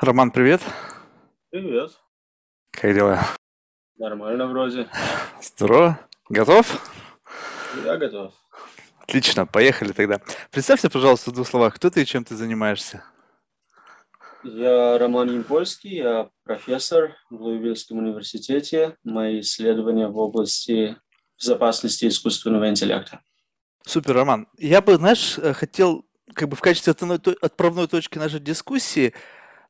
Роман, привет. Привет. Как дела? Нормально вроде. Здорово. Готов? Я готов. Отлично, поехали тогда. Представься, пожалуйста, в двух словах, кто ты и чем ты занимаешься? Я Роман Ямпольский, я профессор в Луивильском университете. Мои исследования в области безопасности искусственного интеллекта. Супер, Роман. Я бы, знаешь, э, хотел как бы в качестве отправной точки нашей дискуссии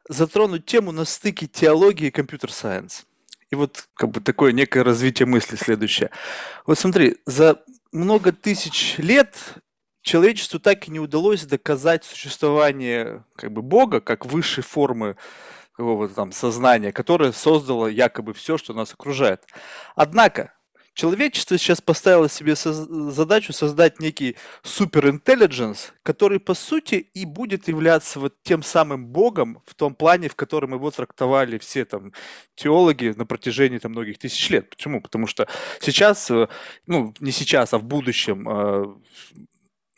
затронуть тему на стыке теологии и компьютер-сайенс. И вот как бы такое некое развитие мысли следующее. Вот смотри, за много тысяч лет человечеству так и не удалось доказать существование как бы Бога как высшей формы какого-то там сознания, которое создало якобы все, что нас окружает. Однако Человечество сейчас поставило себе задачу создать некий суперинтеллигенс, который по сути и будет являться вот тем самым богом в том плане, в котором его трактовали все там теологи на протяжении там многих тысяч лет. Почему? Потому что сейчас, э, ну не сейчас, а в будущем э,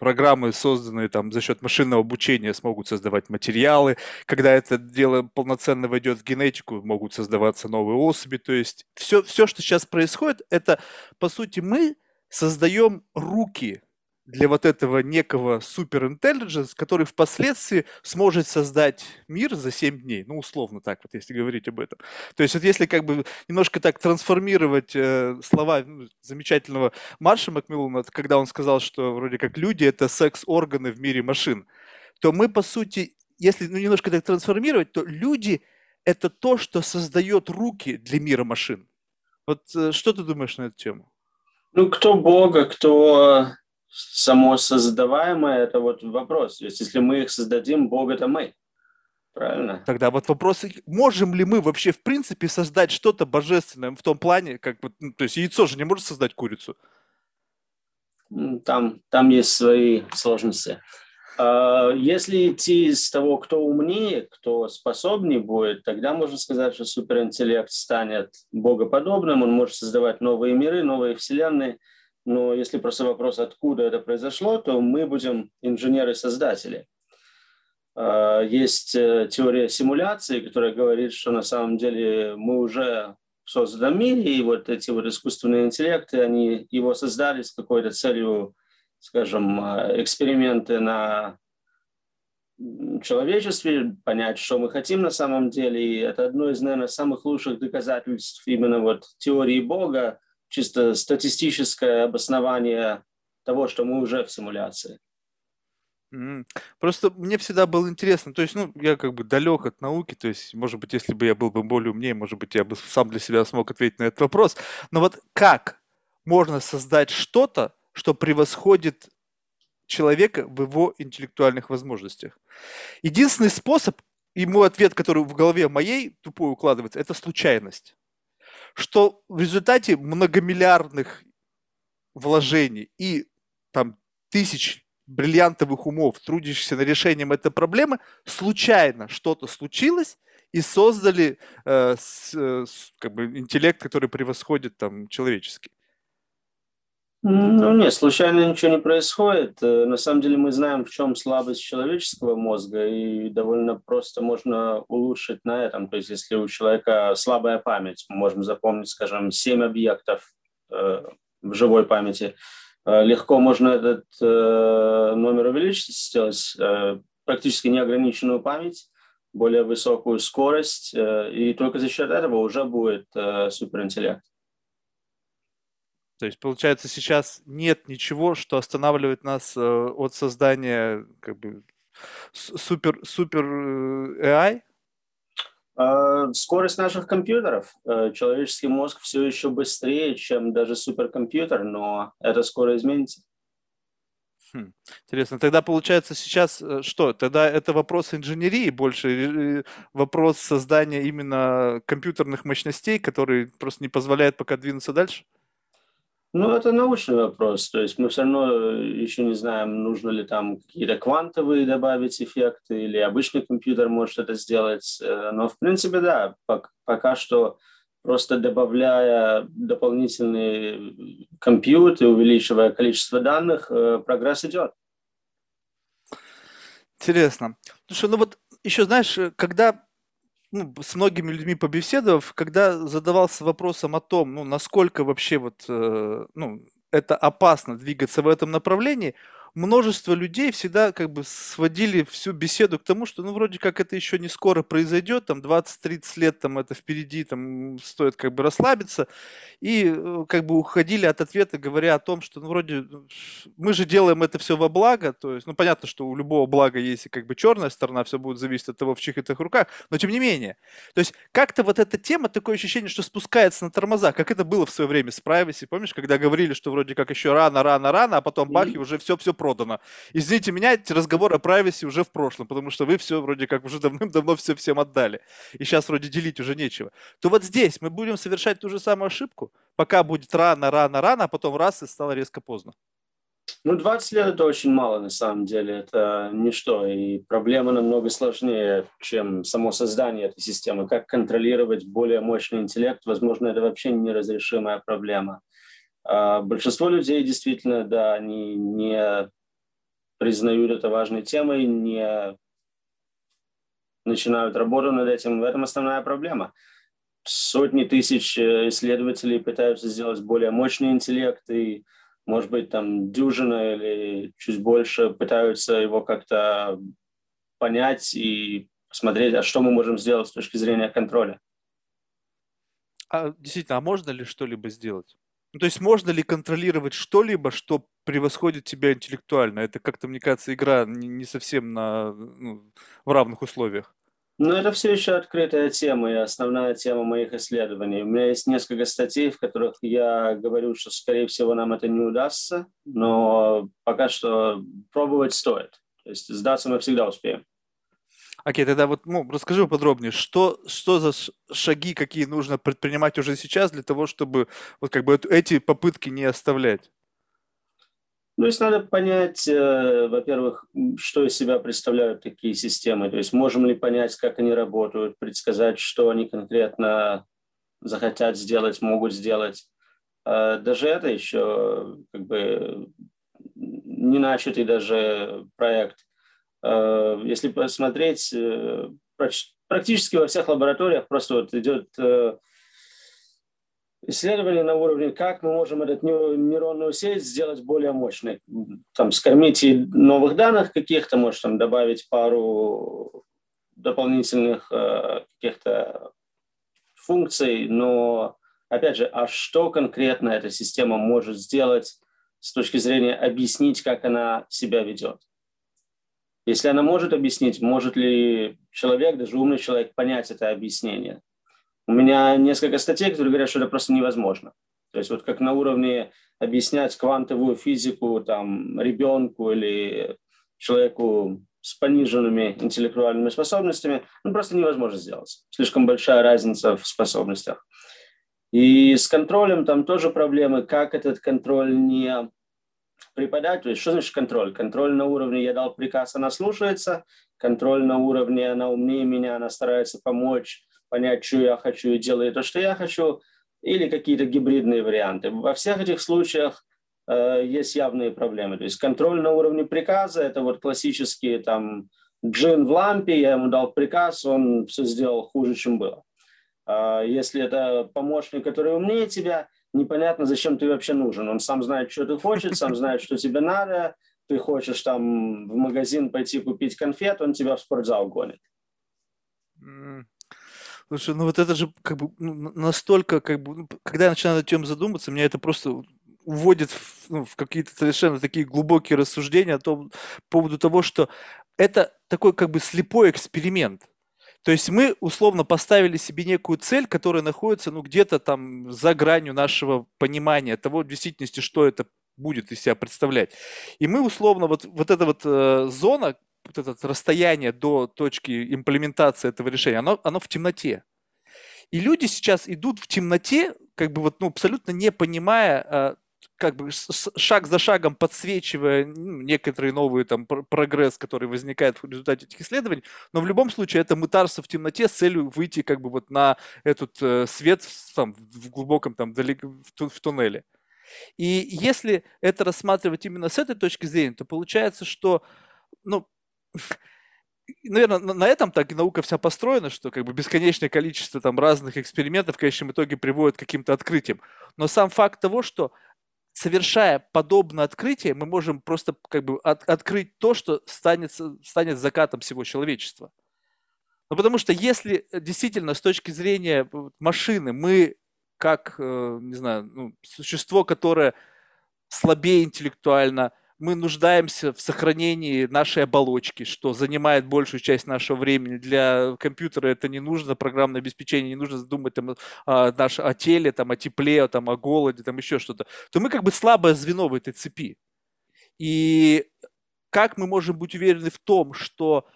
программы, созданные там за счет машинного обучения, смогут создавать материалы. Когда это дело полноценно войдет в генетику, могут создаваться новые особи. То есть все, все, что сейчас происходит, это, по сути, мы создаем руки для вот этого некого суперинтеллигенс, который впоследствии сможет создать мир за 7 дней. Ну, условно так вот, если говорить об этом. То есть вот если как бы немножко так трансформировать э, слова ну, замечательного Марша Макмиллана, когда он сказал, что вроде как люди – это секс-органы в мире машин, то мы, по сути, если ну, немножко так трансформировать, то люди – это то, что создает руки для мира машин. Вот э, что ты думаешь на эту тему? Ну, кто Бога, кто само создаваемое – это вот вопрос. То есть если мы их создадим, Бог – это мы. Правильно? Тогда вот вопрос, можем ли мы вообще в принципе создать что-то божественное в том плане, как вот, ну, то есть яйцо же не может создать курицу? Там, там есть свои сложности. А, если идти из того, кто умнее, кто способнее будет, тогда можно сказать, что суперинтеллект станет богоподобным, он может создавать новые миры, новые вселенные – но если просто вопрос, откуда это произошло, то мы будем инженеры-создатели. А, есть э, теория симуляции, которая говорит, что на самом деле мы уже в созданном мире, и вот эти вот искусственные интеллекты, они его создали с какой-то целью, скажем, а, эксперименты на человечестве, понять, что мы хотим на самом деле. И это одно из, наверное, самых лучших доказательств именно вот теории Бога, чисто статистическое обоснование того, что мы уже в симуляции. Просто мне всегда было интересно, то есть, ну, я как бы далек от науки, то есть, может быть, если бы я был бы более умнее, может быть, я бы сам для себя смог ответить на этот вопрос. Но вот как можно создать что-то, что превосходит человека в его интеллектуальных возможностях? Единственный способ, и мой ответ, который в голове моей тупой укладывается, это случайность что в результате многомиллиардных вложений и там тысяч бриллиантовых умов, трудящихся над решением этой проблемы, случайно что-то случилось и создали э, с, э, с, как бы интеллект, который превосходит там человеческий. Ну нет, случайно ничего не происходит. Э, на самом деле мы знаем, в чем слабость человеческого мозга, и довольно просто можно улучшить на этом. То есть если у человека слабая память, мы можем запомнить, скажем, 7 объектов э, в живой памяти, э, легко можно этот э, номер увеличить, сделать э, практически неограниченную память, более высокую скорость, и только за счет этого уже будет суперинтеллект. То есть, получается, сейчас нет ничего, что останавливает нас э, от создания как бы супер, супер э, AI? А, скорость наших компьютеров. Э, человеческий мозг все еще быстрее, чем даже суперкомпьютер, но это скоро изменится. Хм, интересно. Тогда получается сейчас что? Тогда это вопрос инженерии больше, вопрос создания именно компьютерных мощностей, которые просто не позволяют пока двинуться дальше? Ну, это научный вопрос. То есть мы все равно еще не знаем, нужно ли там какие-то квантовые добавить эффекты, или обычный компьютер может это сделать. Э, но, в принципе, да, пока что просто добавляя дополнительные компьютеры, увеличивая количество данных, э, прогресс идет. Интересно. Слушай, ну вот еще знаешь, когда ну, с многими людьми побеседовав, когда задавался вопросом о том, ну, насколько вообще вот, э, ну, это опасно двигаться в этом направлении, множество людей всегда как бы сводили всю беседу к тому, что ну вроде как это еще не скоро произойдет, там 20-30 лет там это впереди, там стоит как бы расслабиться, и э, как бы уходили от ответа, говоря о том, что ну вроде ну, мы же делаем это все во благо, то есть ну понятно, что у любого блага есть и как бы черная сторона, все будет зависеть от того, в чьих это руках, но тем не менее, то есть как-то вот эта тема, такое ощущение, что спускается на тормоза, как это было в свое время с privacy, помнишь, когда говорили, что вроде как еще рано, рано, рано, а потом бах, и уже все-все продано. Извините меня, эти разговоры о privacy уже в прошлом, потому что вы все вроде как уже давным-давно все всем отдали. И сейчас вроде делить уже нечего. То вот здесь мы будем совершать ту же самую ошибку, пока будет рано, рано, рано, а потом раз и стало резко поздно. Ну, 20 лет это очень мало, на самом деле. Это ничто. И проблема намного сложнее, чем само создание этой системы. Как контролировать более мощный интеллект, возможно, это вообще неразрешимая проблема. А большинство людей действительно, да, они не признают это важной темой, не начинают работу над этим. В этом основная проблема. Сотни тысяч э, исследователей пытаются сделать более мощный интеллект, и, может быть, там дюжина или чуть больше пытаются его как-то понять и посмотреть, а что мы можем сделать с точки зрения контроля. А действительно, а можно ли что-либо сделать? Ну, то есть можно ли контролировать что-либо, что превосходит тебя интеллектуально? Это как-то, мне кажется, игра не, совсем на, ну, в равных условиях. Ну, это все еще открытая тема и основная тема моих исследований. У меня есть несколько статей, в которых я говорю, что, скорее всего, нам это не удастся, но пока что пробовать стоит. То есть сдаться мы всегда успеем. Окей, тогда вот ну, расскажи подробнее, что, что за шаги, какие нужно предпринимать уже сейчас для того, чтобы вот как бы эти попытки не оставлять? Ну, есть надо понять, э, во-первых, что из себя представляют такие системы. То есть можем ли понять, как они работают, предсказать, что они конкретно захотят сделать, могут сделать. А даже это еще как бы не начатый даже проект. Э, если посмотреть, э, практически во всех лабораториях просто вот идет э, исследование на уровне, как мы можем эту нейронную сеть сделать более мощной. Там, скормить ей новых данных каких-то, может, там, добавить пару дополнительных каких-то функций, но, опять же, а что конкретно эта система может сделать с точки зрения объяснить, как она себя ведет? Если она может объяснить, может ли человек, даже умный человек, понять это объяснение? У меня несколько статей, которые говорят, что это просто невозможно. То есть вот как на уровне объяснять квантовую физику там, ребенку или человеку с пониженными интеллектуальными способностями, ну, просто невозможно сделать. Слишком большая разница в способностях. И с контролем там тоже проблемы, как этот контроль не есть что значит контроль? Контроль на уровне я дал приказ, она слушается. Контроль на уровне она умнее меня, она старается помочь, понять, что я хочу и делает то, что я хочу. Или какие-то гибридные варианты. Во всех этих случаях э, есть явные проблемы. То есть контроль на уровне приказа – это вот классические там джин в лампе, я ему дал приказ, он все сделал хуже, чем было. А если это помощник, который умнее тебя – непонятно, зачем ты вообще нужен. Он сам знает, что ты хочешь, сам знает, что тебе надо. Ты хочешь там в магазин пойти купить конфет, он тебя в спортзал гонит. Слушай, ну вот это же как бы ну, настолько, как бы, ну, когда я начинаю над этим задуматься, меня это просто уводит в, ну, в какие-то совершенно такие глубокие рассуждения о том, по поводу того, что это такой как бы слепой эксперимент. То есть мы условно поставили себе некую цель, которая находится ну, где-то там за гранью нашего понимания того в действительности, что это будет из себя представлять. И мы условно вот, вот эта вот э, зона, вот это расстояние до точки имплементации этого решения, оно, оно в темноте. И люди сейчас идут в темноте, как бы вот, ну, абсолютно не понимая э, как бы шаг за шагом подсвечивая ну, некоторые новые там прогресс, который возникает в результате этих исследований, но в любом случае это мытарство в темноте с целью выйти как бы вот на этот э, свет там, в глубоком там далеко в, в туннеле. И если это рассматривать именно с этой точки зрения, то получается, что ну, наверное, на этом так и наука вся построена, что как бы бесконечное количество там разных экспериментов в конечном итоге приводит к каким-то открытиям. Но сам факт того, что совершая подобное открытие, мы можем просто как бы от, открыть то, что станет, станет закатом всего человечества. Ну, потому что если действительно с точки зрения машины мы как, э, не знаю, ну, существо, которое слабее интеллектуально, мы нуждаемся в сохранении нашей оболочки, что занимает большую часть нашего времени. Для компьютера это не нужно, программное обеспечение, не нужно думать там, о, наш, о теле, там, о тепле, там, о голоде, там еще что-то. То мы как бы слабое звено в этой цепи. И как мы можем быть уверены в том, что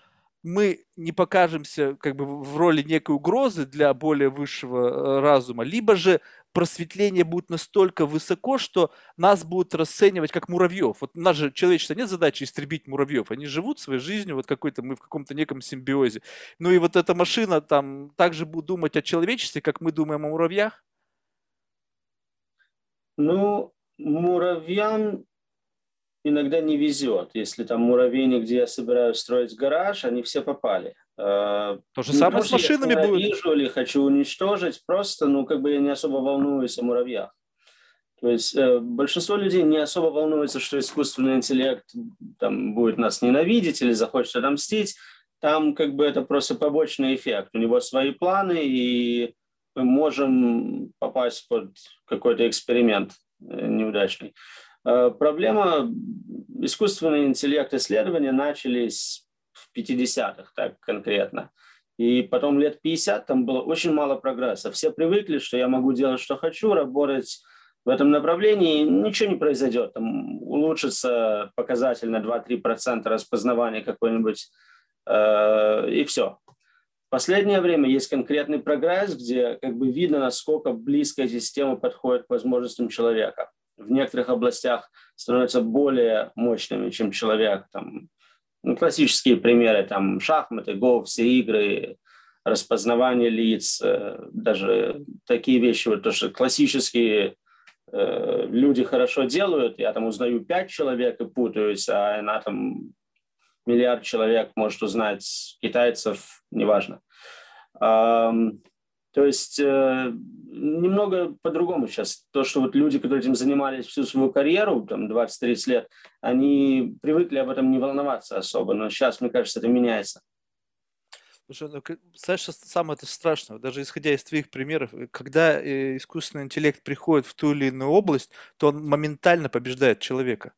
мы не покажемся как бы в роли некой угрозы для более высшего э, разума, либо же просветление будет настолько высоко, что нас будут расценивать как муравьев. Вот у нас же человечество нет задачи истребить муравьев. Они живут своей жизнью, вот какой-то мы в каком-то неком симбиозе. Ну и вот эта машина там также будет думать о человечестве, как мы думаем о муравьях? Ну, муравьям иногда не везет. Если там муравейник, где я собираюсь строить гараж, они все попали. А, То же самое с машинами я будет. вижу или хочу уничтожить, просто, ну, как бы я не особо волнуюсь о муравьях. То есть э, большинство людей не особо волнуется, что искусственный интеллект там, будет нас ненавидеть или захочет отомстить. Там как бы это просто побочный эффект. У него свои планы, и мы можем попасть под какой-то эксперимент э, неудачный. Э, проблема искусственный интеллект исследования начались в 50-х, так конкретно. И потом лет 50 там было очень мало прогресса. Все привыкли, что я могу делать, что хочу, работать в этом направлении, ничего не произойдет. Там улучшится показатель на 2-3% распознавания какой-нибудь, э, и все. В последнее время есть конкретный прогресс, где как бы видно, насколько близко эти системы подходят к возможностям человека в некоторых областях становятся более мощными, чем человек. Там, ну, классические примеры, там, шахматы, го, все игры, распознавание лиц, э, даже такие вещи, вот то, что классические э, люди хорошо делают, я там узнаю пять человек и путаюсь, а она там миллиард человек может узнать китайцев, неважно. То есть э, немного по-другому сейчас. То, что вот люди, которые этим занимались всю свою карьеру, там 20-30 лет, они привыкли об этом не волноваться особо, но сейчас, мне кажется, это меняется. Слушай, ну, знаешь, что самое это страшное, даже исходя из твоих примеров, э, когда э, искусственный интеллект приходит в ту или иную область, то он моментально побеждает человека.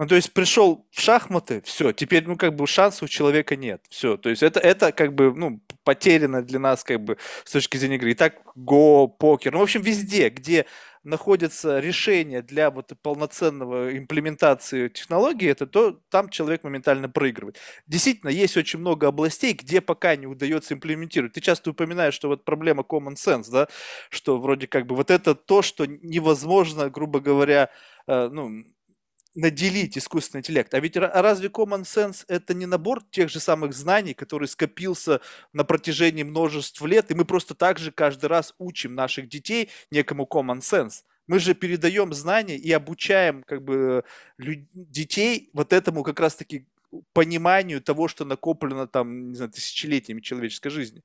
Ну, то есть пришел в шахматы, все, теперь, ну, как бы шансов у человека нет, все. То есть это, это как бы, ну, потеряно для нас, как бы, с точки зрения игры. И так го, покер, ну, в общем, везде, где находится решение для вот полноценного имплементации технологии, это то, там человек моментально проигрывает. Действительно, есть очень много областей, где пока не удается имплементировать. Ты часто упоминаешь, что вот проблема common sense, да, что вроде как бы вот это то, что невозможно, грубо говоря, э, ну, наделить искусственный интеллект. А ведь разве common sense это не набор тех же самых знаний, который скопился на протяжении множеств лет, и мы просто так же каждый раз учим наших детей некому common sense. Мы же передаем знания и обучаем как бы детей вот этому как раз-таки пониманию того, что накоплено там, не знаю, тысячелетиями человеческой жизни.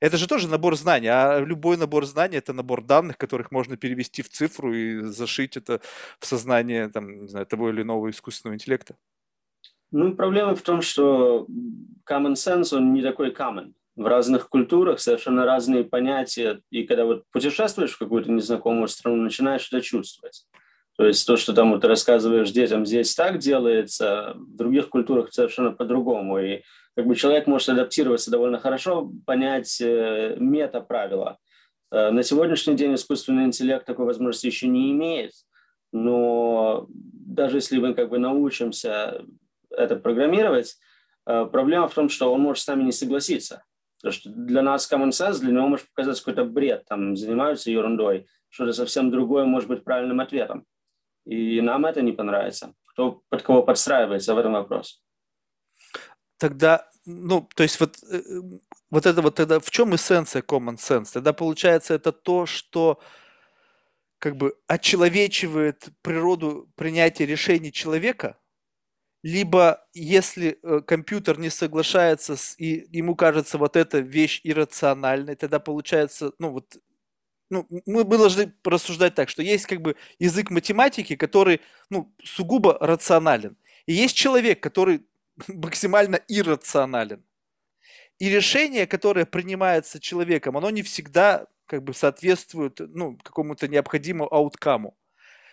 Это же тоже набор знаний, а любой набор знаний это набор данных, которых можно перевести в цифру и зашить это в сознание там, не знаю, того или иного искусственного интеллекта. Ну, проблема в том, что common sense, он не такой common. В разных культурах совершенно разные понятия, и когда вот путешествуешь в какую-то незнакомую страну, начинаешь это чувствовать. То есть то, что там вот ты рассказываешь детям, здесь так делается, в других культурах совершенно по-другому. И как бы человек может адаптироваться довольно хорошо, понять э, мета-правила. Э, на сегодняшний день искусственный интеллект такой возможности еще не имеет, но даже если мы как бы научимся это программировать, э, проблема в том, что он может с нами не согласиться. Потому что для нас common sense, для него может показаться какой-то бред, там занимаются ерундой, что-то совсем другое может быть правильным ответом. И нам это не понравится. Кто под кого подстраивается в этом вопрос тогда, ну, то есть вот, э, вот это вот тогда, в чем эссенция common sense? Тогда получается это то, что как бы очеловечивает природу принятия решений человека, либо если э, компьютер не соглашается с, и ему кажется вот эта вещь иррациональной, тогда получается, ну вот, ну, мы должны рассуждать так, что есть как бы язык математики, который, ну, сугубо рационален. И есть человек, который максимально иррационален. И решение, которое принимается человеком, оно не всегда как бы соответствует ну, какому-то необходимому ауткаму.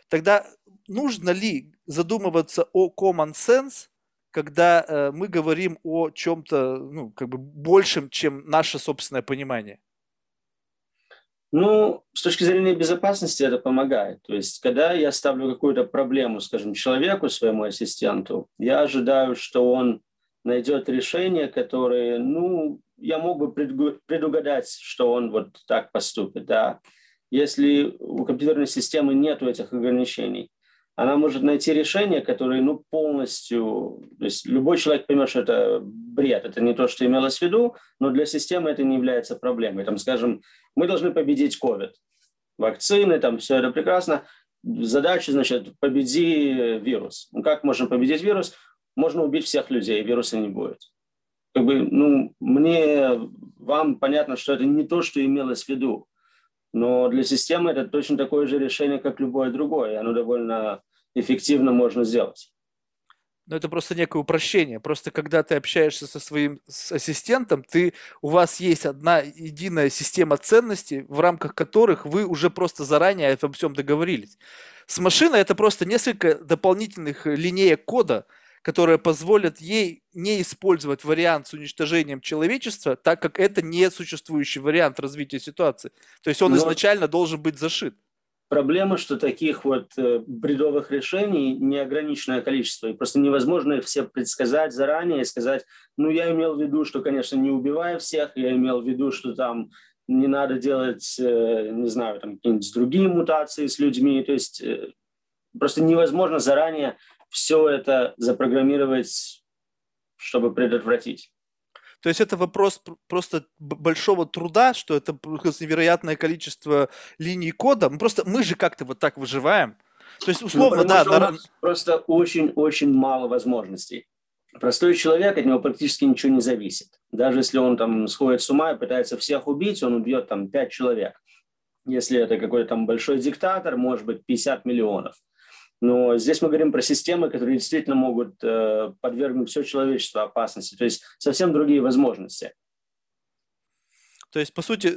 Тогда нужно ли задумываться о common sense, когда э, мы говорим о чем-то ну, как бы большем, чем наше собственное понимание? Ну, с точки зрения безопасности это помогает. То есть, когда я ставлю какую-то проблему, скажем, человеку, своему ассистенту, я ожидаю, что он найдет решение, которое, ну, я мог бы предугадать, что он вот так поступит, да. Если у компьютерной системы нет этих ограничений, она может найти решение, которое ну, полностью... То есть любой человек поймет, что это бред, это не то, что имелось в виду, но для системы это не является проблемой. Там, скажем, мы должны победить COVID. Вакцины, там все это прекрасно. Задача, значит, победи вирус. Ну, как можно победить вирус? Можно убить всех людей, вируса не будет. Как бы, ну, мне, вам понятно, что это не то, что имелось в виду. Но для системы это точно такое же решение, как любое другое. Оно довольно эффективно можно сделать. Но это просто некое упрощение. Просто когда ты общаешься со своим с ассистентом, ты, у вас есть одна единая система ценностей, в рамках которых вы уже просто заранее обо всем договорились. С машиной это просто несколько дополнительных линеек кода, которые позволят ей не использовать вариант с уничтожением человечества, так как это не существующий вариант развития ситуации. То есть он Но изначально должен быть зашит. Проблема, что таких вот э, бредовых решений неограниченное количество, и просто невозможно их все предсказать заранее и сказать, ну, я имел в виду, что, конечно, не убивая всех, я имел в виду, что там не надо делать, э, не знаю, там какие-нибудь другие мутации с людьми, то есть э, просто невозможно заранее все это запрограммировать, чтобы предотвратить. То есть это вопрос просто большого труда, что это невероятное количество линий кода. Мы просто мы же как-то вот так выживаем. То есть условно, ну, да. На... Просто очень-очень мало возможностей. Простой человек, от него практически ничего не зависит. Даже если он там сходит с ума и пытается всех убить, он убьет там пять человек. Если это какой-то там большой диктатор, может быть, 50 миллионов. Но здесь мы говорим про системы, которые действительно могут э, подвергнуть все человечество опасности, то есть совсем другие возможности. То есть, по сути,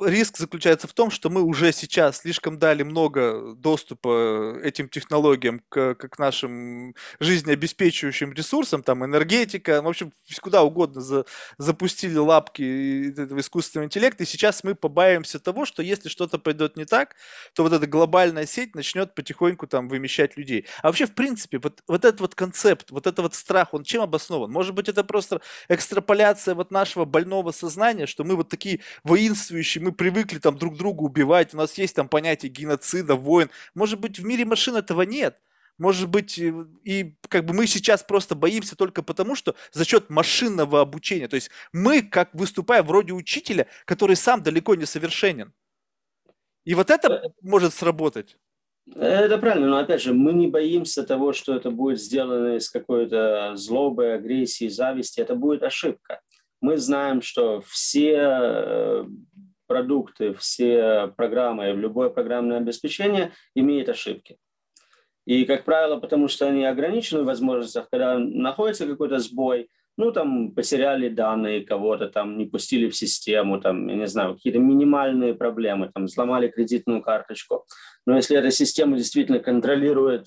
риск заключается в том, что мы уже сейчас слишком дали много доступа этим технологиям к, к нашим жизнеобеспечивающим ресурсам, там энергетика, в общем, куда угодно за, запустили лапки этого искусственного интеллекта, и сейчас мы побаиваемся того, что если что-то пойдет не так, то вот эта глобальная сеть начнет потихоньку там вымещать людей. А вообще, в принципе, вот, вот этот вот концепт, вот этот вот страх, он чем обоснован? Может быть, это просто экстраполяция вот нашего больного сознания, что мы вот такие воинствующие, мы привыкли там друг друга убивать, у нас есть там понятие геноцида, войн. Может быть, в мире машин этого нет. Может быть, э, и как бы мы сейчас просто боимся только потому, что за счет машинного обучения. То есть мы как выступаем вроде учителя, который сам далеко не совершенен. И вот это э, может сработать. Это правильно, но опять же, мы не боимся того, что это будет сделано из какой-то злобы, агрессии, зависти. Это будет ошибка мы знаем, что все э, продукты, все программы, любое программное обеспечение имеет ошибки. И, как правило, потому что они ограничены в возможностях, когда находится какой-то сбой, ну, там, потеряли данные кого-то, там, не пустили в систему, там, я не знаю, какие-то минимальные проблемы, там, сломали кредитную карточку. Но если эта система действительно контролирует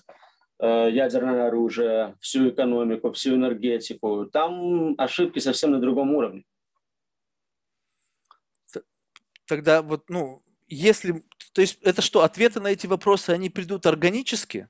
ядерное оружие, всю экономику, всю энергетику. Там ошибки совсем на другом уровне. Тогда вот, ну, если, то есть это что, ответы на эти вопросы, они придут органически?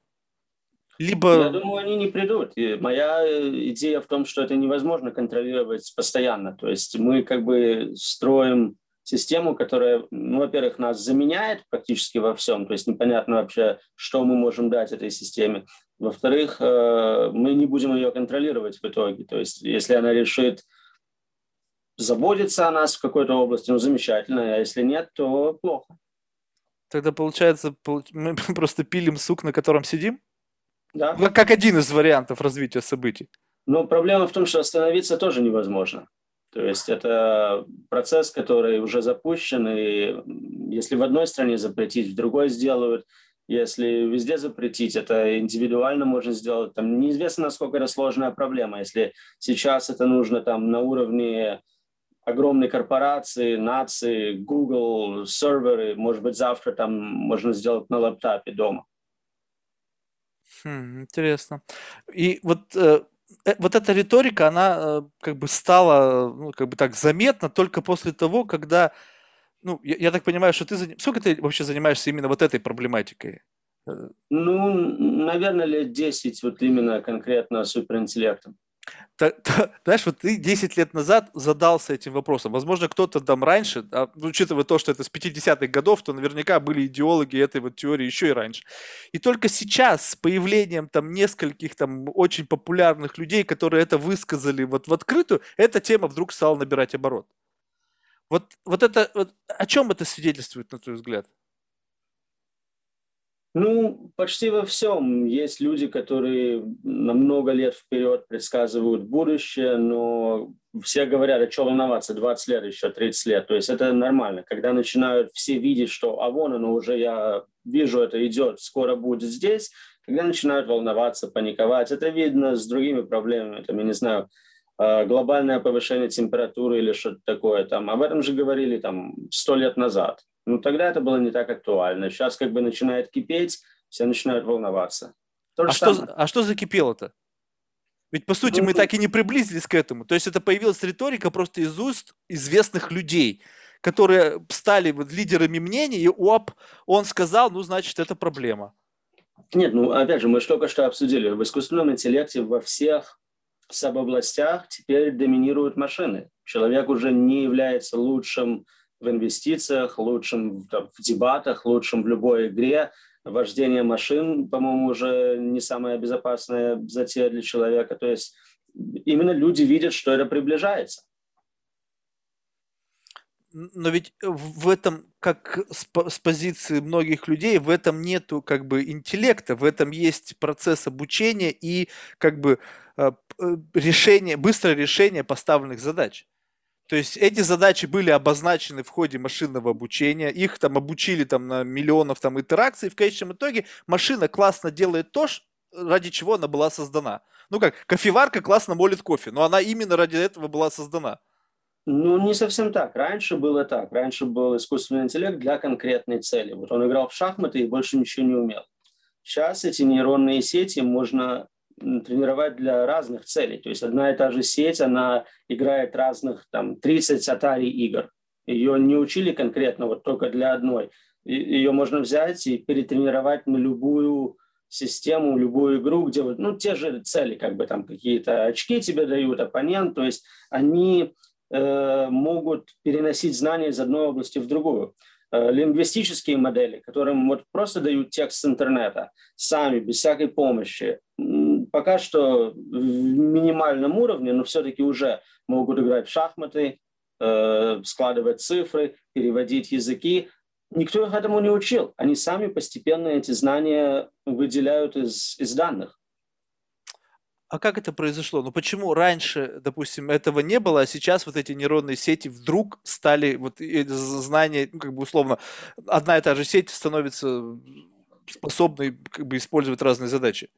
Либо... Я думаю, они не придут. И моя э, идея в том, что это невозможно контролировать постоянно. То есть мы как бы строим систему, которая, ну, во-первых, нас заменяет практически во всем, то есть непонятно вообще, что мы можем дать этой системе. Во-вторых, э, мы не будем ее контролировать в итоге. То есть если она решит заботиться о нас в какой-то области, ну, замечательно, а если нет, то плохо. Тогда получается, мы просто пилим сук, на котором сидим? Да. Как один из вариантов развития событий. Но проблема в том, что остановиться тоже невозможно. То есть это процесс, который уже запущен, и если в одной стране запретить, в другой сделают, если везде запретить, это индивидуально можно сделать. Там неизвестно, насколько это сложная проблема. Если сейчас это нужно там на уровне огромной корпорации, нации, Google, серверы, может быть, завтра там можно сделать на лаптопе дома. Хм, интересно. И вот Э, вот эта риторика, она э, как бы стала, ну, как бы так заметна только после того, когда, ну, я, я так понимаю, что ты, сколько ты вообще занимаешься именно вот этой проблематикой? Э, ну, наверное, лет 10 вот именно конкретно суперинтеллектом. Та, та, знаешь, вот ты 10 лет назад задался этим вопросом. Возможно, кто-то там раньше, а, ну, учитывая то, что это с 50-х годов, то наверняка были идеологи этой вот теории еще и раньше. И только сейчас, с появлением там нескольких там очень популярных людей, которые это высказали вот в открытую, эта тема вдруг стала набирать оборот. Вот, вот это, вот, о чем это свидетельствует, на твой взгляд? Ну, почти во всем. Есть люди, которые на много лет вперед предсказывают будущее, но все говорят, а что волноваться, 20 лет, еще 30 лет. То есть это нормально. Когда начинают все видеть, что а вон оно уже, я вижу, это идет, скоро будет здесь, когда начинают волноваться, паниковать, это видно с другими проблемами. Там, я не знаю, а, глобальное повышение температуры или что-то такое. Там, об этом же говорили там сто лет назад. Ну, тогда это было не так актуально. Сейчас как бы начинает кипеть, все начинают волноваться. а, что, а что закипело-то? Ведь, по сути, ну, мы так и не приблизились к этому. То есть это появилась риторика просто из уст известных людей, которые стали вот лидерами мнений, и оп, он сказал, ну, значит, это проблема. Нет, ну, опять же, мы же только что обсудили, в искусственном интеллекте во всех сабобластях теперь доминируют машины. Человек уже не является лучшим в инвестициях, лучшим там, в дебатах, лучшим в любой игре. Вождение машин, по-моему, уже не самая безопасная затея для человека. То есть именно люди видят, что это приближается. Но ведь в этом, как с позиции многих людей, в этом нету как бы интеллекта, в этом есть процесс обучения и как бы э, решение, быстрое решение поставленных задач. То есть эти задачи были обозначены в ходе машинного обучения, их там обучили там на миллионов там итераций, в конечном итоге машина классно делает то, ради чего она была создана. Ну как, кофеварка классно молит кофе, но она именно ради этого была создана. Ну, не совсем так. Раньше было так. Раньше был искусственный интеллект для конкретной цели. Вот он играл в шахматы и больше ничего не умел. Сейчас эти нейронные сети можно тренировать для разных целей. То есть одна и та же сеть, она играет разных, там, 30 Atari игр. Ее не учили конкретно вот только для одной. Ее можно взять и перетренировать на любую систему, любую игру, где вот, ну, те же цели, как бы там какие-то очки тебе дают, оппонент, то есть они э, могут переносить знания из одной области в другую. Э, лингвистические модели, которым вот просто дают текст с интернета, сами, без всякой помощи, пока что в минимальном уровне, но все-таки уже могут играть в шахматы, э, складывать цифры, переводить языки. Никто их этому не учил. Они сами постепенно эти знания выделяют из, из данных. А как это произошло? Ну почему раньше, допустим, этого не было, а сейчас вот эти нейронные сети вдруг стали, вот знания, ну, как бы условно, одна и та же сеть становится способной как бы использовать разные задачи?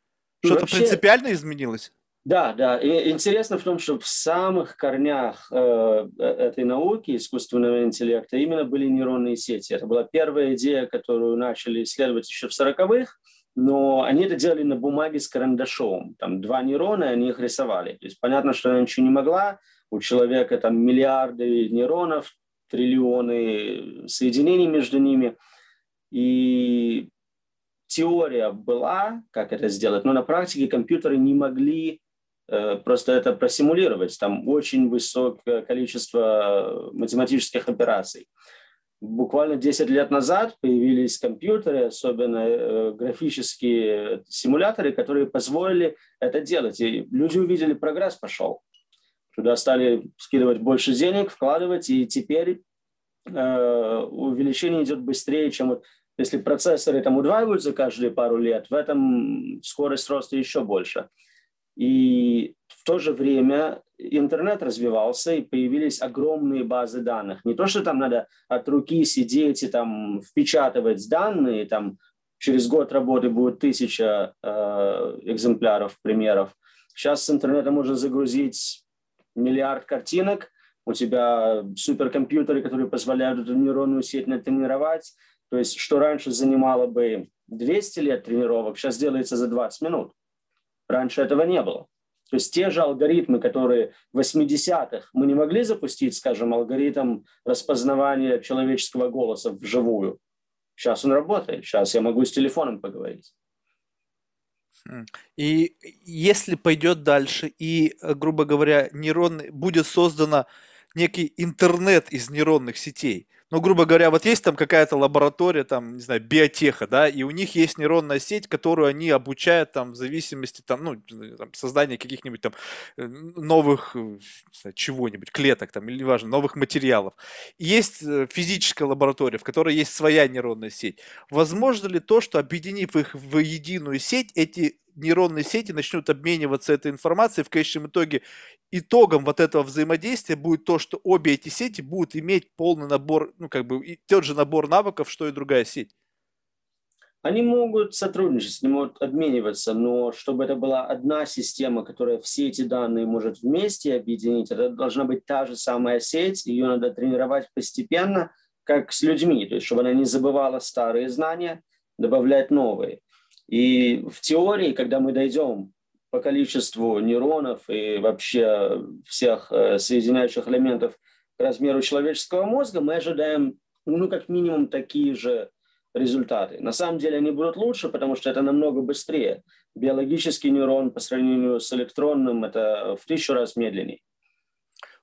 Что-то Вообще, принципиально изменилось? Да, да. И интересно в том, что в самых корнях э, э, этой науки, искусственного интеллекта, именно были нейронные сети. Это была первая идея, которую начали исследовать еще в 40-х, но они это делали на бумаге с карандашом. Там два нейрона, они их рисовали. То есть понятно, что она ничего не могла. У человека там миллиарды нейронов, триллионы соединений между ними. И теория была, как это сделать, но на практике компьютеры не могли э, просто это просимулировать. Там очень высокое количество математических операций. Буквально 10 лет назад появились компьютеры, особенно э, графические симуляторы, которые позволили это делать. И люди увидели, прогресс пошел. Туда стали скидывать больше денег, вкладывать, и теперь э, увеличение идет быстрее, чем вот Если процессоры там удваиваются каждые пару лет, в этом скорость роста еще больше. И в то же время интернет развивался, и появились огромные базы данных. Не то, что там надо от руки сидеть и там впечатывать данные, там через год работы будет тысяча э, экземпляров, примеров. Сейчас с интернета можно загрузить миллиард картинок, у тебя суперкомпьютеры, которые позволяют эту нейронную сеть натренировать. То есть, что раньше занимало бы 200 лет тренировок, сейчас делается за 20 минут. Раньше этого не было. То есть те же алгоритмы, которые в 80-х мы не могли запустить, скажем, алгоритм распознавания человеческого голоса вживую. Сейчас он работает, сейчас я могу с телефоном поговорить. Хм. И если пойдет дальше, и, э, грубо говоря, нейронный, будет создано некий интернет из нейронных сетей. Ну, грубо говоря, вот есть там какая-то лаборатория, там, не знаю, биотеха, да, и у них есть нейронная сеть, которую они обучают там в зависимости там, ну, там, создания каких-нибудь там э, новых э, знаю, чего-нибудь, клеток там, или неважно, новых материалов. И есть э, физическая лаборатория, в которой есть своя нейронная сеть. Возможно ли то, что объединив их в единую сеть, эти нейронные сети начнут обмениваться этой информацией, в конечном итоге итогом вот этого взаимодействия будет то, что обе эти сети будут иметь полный набор, ну как бы тот же набор навыков, что и другая сеть. Они могут сотрудничать, они могут обмениваться, но чтобы это была одна система, которая все эти данные может вместе объединить, это должна быть та же самая сеть, ее надо тренировать постепенно, как с людьми, то есть чтобы она не забывала старые знания, добавлять новые. И в теории, когда мы дойдем по количеству нейронов и вообще всех э, соединяющих элементов к размеру человеческого мозга, мы ожидаем, ну, как минимум, такие же результаты. На самом деле они будут лучше, потому что это намного быстрее. Биологический нейрон по сравнению с электронным – это в тысячу раз медленнее.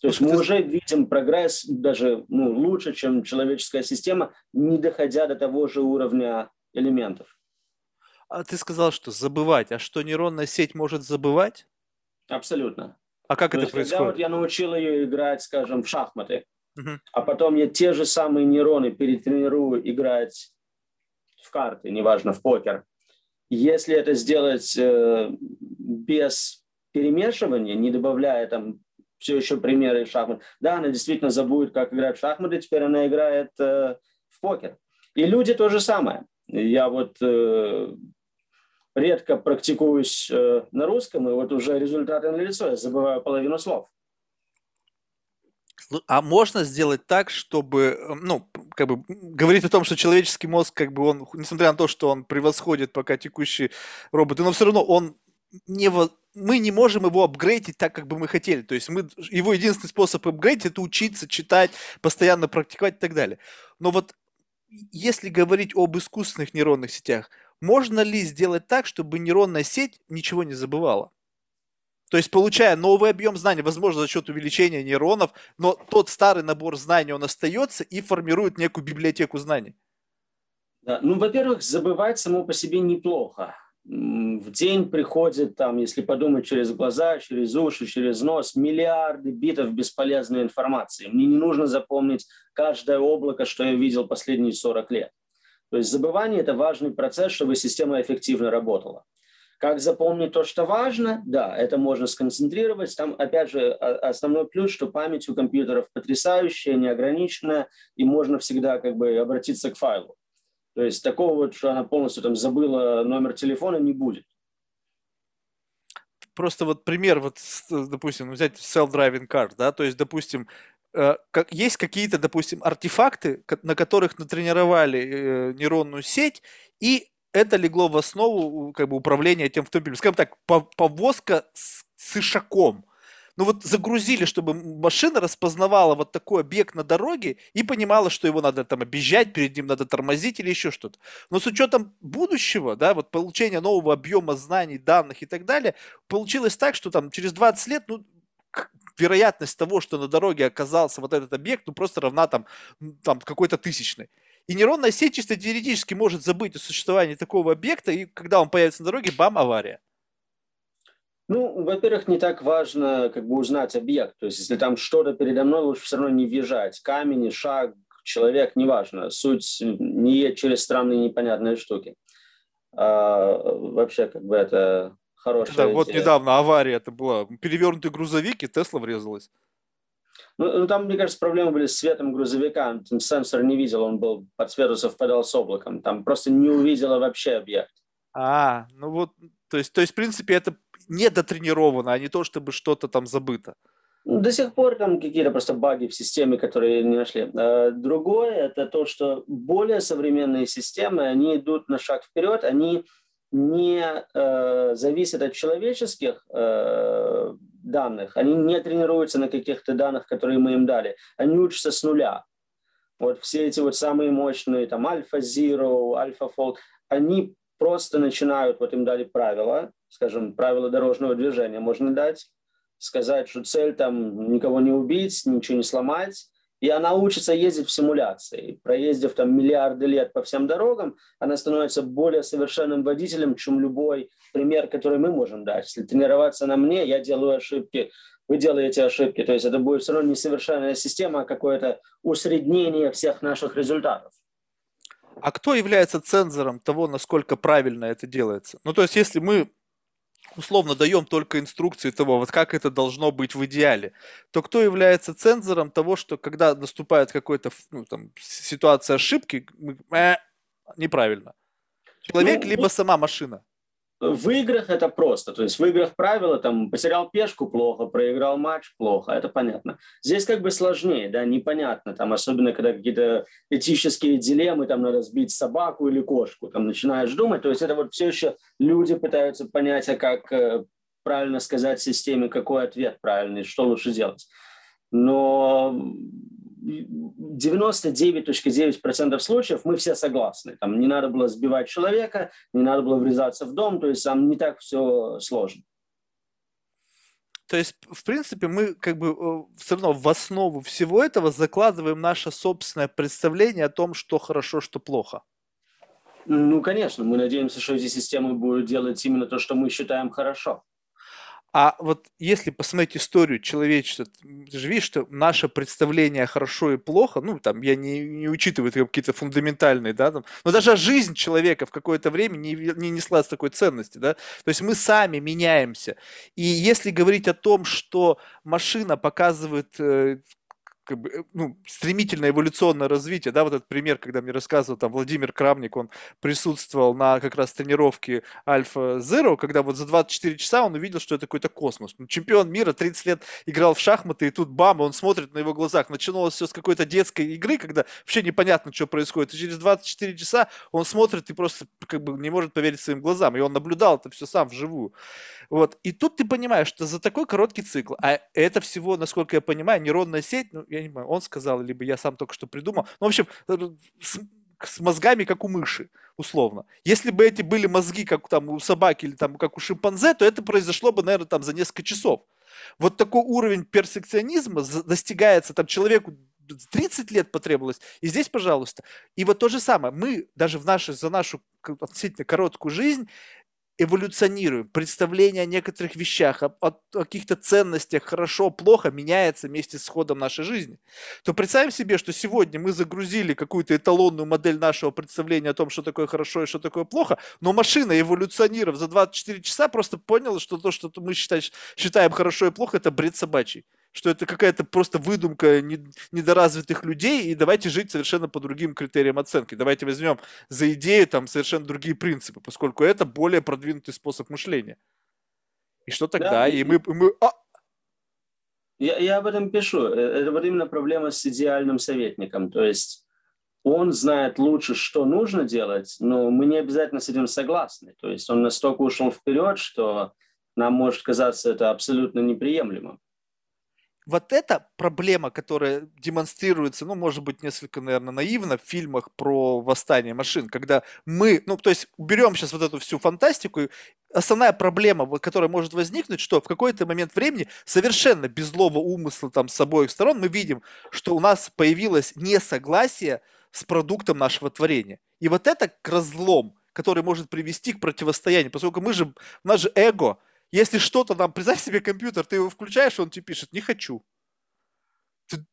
То есть мы уже видим прогресс даже ну, лучше, чем человеческая система, не доходя до того же уровня элементов. А ты сказал, что забывать. А что нейронная сеть может забывать? Абсолютно. А как То это есть, происходит? Когда вот я научил ее играть, скажем, в шахматы, угу. а потом я те же самые нейроны перетренирую играть в карты, неважно, в покер. Если это сделать э, без перемешивания, не добавляя там все еще примеры шахмат, да, она действительно забудет, как играть в шахматы, теперь она играет э, в покер. И люди то же самое. Я вот э, редко практикуюсь э, на русском, и вот уже результаты на лицо, я забываю половину слов. А можно сделать так, чтобы, э, ну, как бы говорить о том, что человеческий мозг, как бы он, несмотря на то, что он превосходит пока текущие роботы, но все равно он не, мы не можем его апгрейдить так, как бы мы хотели. То есть мы, его единственный способ апгрейдить – это учиться, читать, постоянно практиковать и так далее. Но вот если говорить об искусственных нейронных сетях, можно ли сделать так, чтобы нейронная сеть ничего не забывала? То есть, получая новый объем знаний, возможно, за счет увеличения нейронов, но тот старый набор знаний, он остается и формирует некую библиотеку знаний. Да. Ну, во-первых, забывать само по себе неплохо. В день приходит, там, если подумать через глаза, через уши, через нос, миллиарды битов бесполезной информации. Мне не нужно запомнить каждое облако, что я видел последние 40 лет. То есть забывание – это важный процесс, чтобы система эффективно работала. Как запомнить то, что важно? Да, это можно сконцентрировать. Там, опять же, основной плюс, что память у компьютеров потрясающая, неограниченная, и можно всегда как бы обратиться к файлу. То есть такого вот, что она полностью там забыла номер телефона, не будет. Просто вот пример, вот, допустим, взять self-driving car, да, то есть, допустим, как, есть какие-то, допустим, артефакты, на которых натренировали э, нейронную сеть, и это легло в основу как бы, управления этим автомобилем. Скажем так, повозка с, с ишаком. Ну вот загрузили, чтобы машина распознавала вот такой объект на дороге и понимала, что его надо там объезжать, перед ним надо тормозить или еще что-то. Но с учетом будущего, да, вот получения нового объема знаний, данных и так далее, получилось так, что там через 20 лет, ну, вероятность того, что на дороге оказался вот этот объект, ну просто равна там, там какой-то тысячной. И нейронная сеть чисто теоретически может забыть о существовании такого объекта, и когда он появится на дороге, бам, авария. Ну, во-первых, не так важно как бы узнать объект. То есть, если там что-то передо мной, лучше все равно не въезжать. Камень, шаг, человек, неважно. Суть не через странные непонятные штуки. А, вообще, как бы это хорошая Да, вот недавно авария это была. Перевернутый грузовик, и Тесла врезалась. Ну, ну, там, мне кажется, проблемы были с светом грузовика. Там сенсор не видел, он был по цвету совпадал с облаком. Там просто не увидела вообще объект. А, ну вот, то есть, то есть, в принципе, это не дотренировано, а не то, чтобы что-то там забыто. До сих пор там какие-то просто баги в системе, которые не нашли. А другое – это то, что более современные системы, они идут на шаг вперед, они не э, зависят от человеческих э, данных, они не тренируются на каких-то данных, которые мы им дали, они учатся с нуля. Вот все эти вот самые мощные, там, Альфа Zero, Альфа Fold, они просто начинают, вот им дали правила, скажем, правила дорожного движения можно дать, сказать, что цель там никого не убить, ничего не сломать, и она учится ездить в симуляции. Проездив там миллиарды лет по всем дорогам, она становится более совершенным водителем, чем любой пример, который мы можем дать. Если тренироваться на мне, я делаю ошибки, вы делаете ошибки. То есть это будет все равно не совершенная система, а какое-то усреднение всех наших результатов. А кто является цензором того, насколько правильно это делается? Ну, то есть, если мы условно даем только инструкции того, вот как это должно быть в идеале, то кто является цензором того, что когда наступает какой-то ну, там, ситуация ошибки, мы, э, неправильно. Человек ну, либо сама машина. В играх это просто. То есть в играх правила, там, потерял пешку плохо, проиграл матч плохо, это понятно. Здесь как бы сложнее, да, непонятно, там, особенно когда какие-то этические дилеммы, там, надо сбить собаку или кошку, там, начинаешь думать, то есть это вот все еще люди пытаются понять, а как э, правильно сказать системе, какой ответ правильный, что лучше делать. Но 99.9% случаев мы все согласны. Там не надо было сбивать человека, не надо было врезаться в дом, то есть там не так все сложно. То есть, в принципе, мы как бы э, все равно в основу всего этого закладываем наше собственное представление о том, что хорошо, что плохо. Ну, конечно, мы надеемся, что эти системы будут делать именно то, что мы считаем хорошо. А вот если посмотреть историю человечества, ты же видишь, что наше представление хорошо и плохо, ну, там, я не, не учитываю какие-то фундаментальные, да, там, но даже жизнь человека в какое-то время не, не несла такой ценности, да, то есть мы сами меняемся. И если говорить о том, что машина показывает э, как бы, э, ну, стремительное эволюционное развитие, да, вот этот пример, когда мне рассказывал там Владимир Крамник, он присутствовал на как раз тренировке Альфа Zero, когда вот за 24 часа он увидел, что это какой-то космос. Ну, чемпион мира 30 лет играл в шахматы, и тут бам, он смотрит на его глазах. Начиналось все с какой-то детской игры, когда вообще непонятно, что происходит. И через 24 часа он смотрит и просто как бы не может поверить своим глазам. И он наблюдал это все сам вживую. Вот. И тут ты понимаешь, что за такой короткий цикл, а это всего, насколько я понимаю, нейронная сеть, ну, я не понимаю, он сказал, либо я сам только что придумал. Ну, в общем, э, с, с мозгами, как у мыши, условно. Если бы эти были мозги, как там у собаки или там как у шимпанзе, то это произошло бы, наверное, там за несколько часов. Вот такой уровень перфекционизма достигается там человеку 30 лет потребовалось, и здесь, пожалуйста. И вот то же самое, мы даже в нашей, за нашу относительно короткую жизнь эволюционируем. Представление о некоторых вещах, о, о, каких-то ценностях, хорошо, плохо, меняется вместе с ходом нашей жизни. То представим себе, что сегодня мы загрузили какую-то эталонную модель нашего представления о том, что такое хорошо и что такое плохо, но машина, эволюционировав за 24 часа, просто поняла, что то, что мы считаем, считаем хорошо и плохо, это бред собачий что это какая-то просто выдумка недоразвитых людей, и давайте жить совершенно по другим критериям оценки. Давайте возьмем за идею там совершенно другие принципы, поскольку это более продвинутый способ мышления. И что тогда? Да, и, и мы... мы а! я, я об этом пишу. Э, это вот именно проблема с идеальным советником. То есть он знает лучше, что нужно делать, но мы не обязательно с этим согласны. То есть он настолько ушел вперед, что нам может казаться это абсолютно неприемлемым вот эта проблема, которая демонстрируется, ну, может быть, несколько, наверное, наивно в фильмах про восстание машин, когда мы, ну, то есть уберем сейчас вот эту всю фантастику, основная проблема, которая может возникнуть, что в какой-то момент времени совершенно без злого умысла там с обоих сторон мы видим, что у нас появилось несогласие с продуктом нашего творения. И вот это разлом, который может привести к противостоянию, поскольку мы же, у нас же эго, если что-то там, представь себе компьютер, ты его включаешь, он тебе пишет, не хочу. Ты,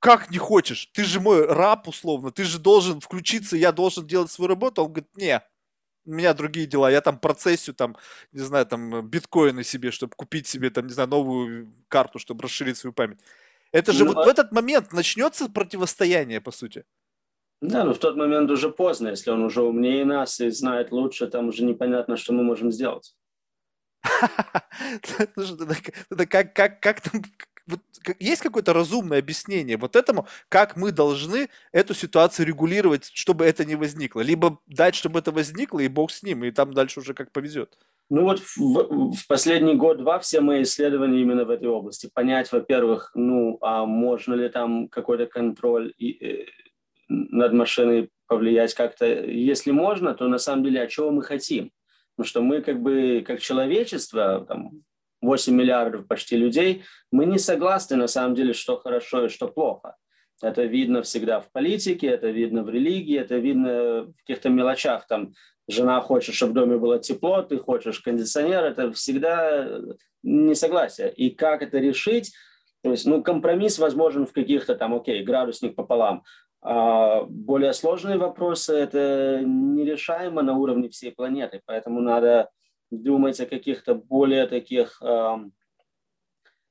как не хочешь? Ты же мой раб, условно, ты же должен включиться, я должен делать свою работу. Он говорит, не, у меня другие дела, я там процессию, там, не знаю, там, биткоины себе, чтобы купить себе, там, не знаю, новую карту, чтобы расширить свою память. Это же ну, вот в этот момент начнется противостояние, по сути. Да, но в тот момент уже поздно, если он уже умнее нас и знает лучше, там уже непонятно, что мы можем сделать. Как, как, как там, есть какое-то разумное объяснение вот этому, как мы должны эту ситуацию регулировать, чтобы это не возникло? Либо дать, чтобы это возникло, и бог с ним, и там дальше уже как повезет. Ну вот в, в последний год-два все мои исследования именно в этой области. Понять, во-первых, ну, а можно ли там какой-то контроль и, и, э, над машиной повлиять как-то. Если можно, то на самом деле, а чего мы хотим? Потому что мы как бы, как человечество, там, 8 миллиардов почти людей, мы не согласны на самом деле, что хорошо и что плохо. Это видно всегда в политике, это видно в религии, это видно в каких-то мелочах. Там жена хочет, чтобы в доме было тепло, ты хочешь кондиционер, это всегда несогласие. И как это решить? То есть, ну, компромисс возможен в каких-то там, окей, градусник пополам. А более сложные вопросы это нерешаемо на уровне всей планеты, поэтому надо думать о каких-то более таких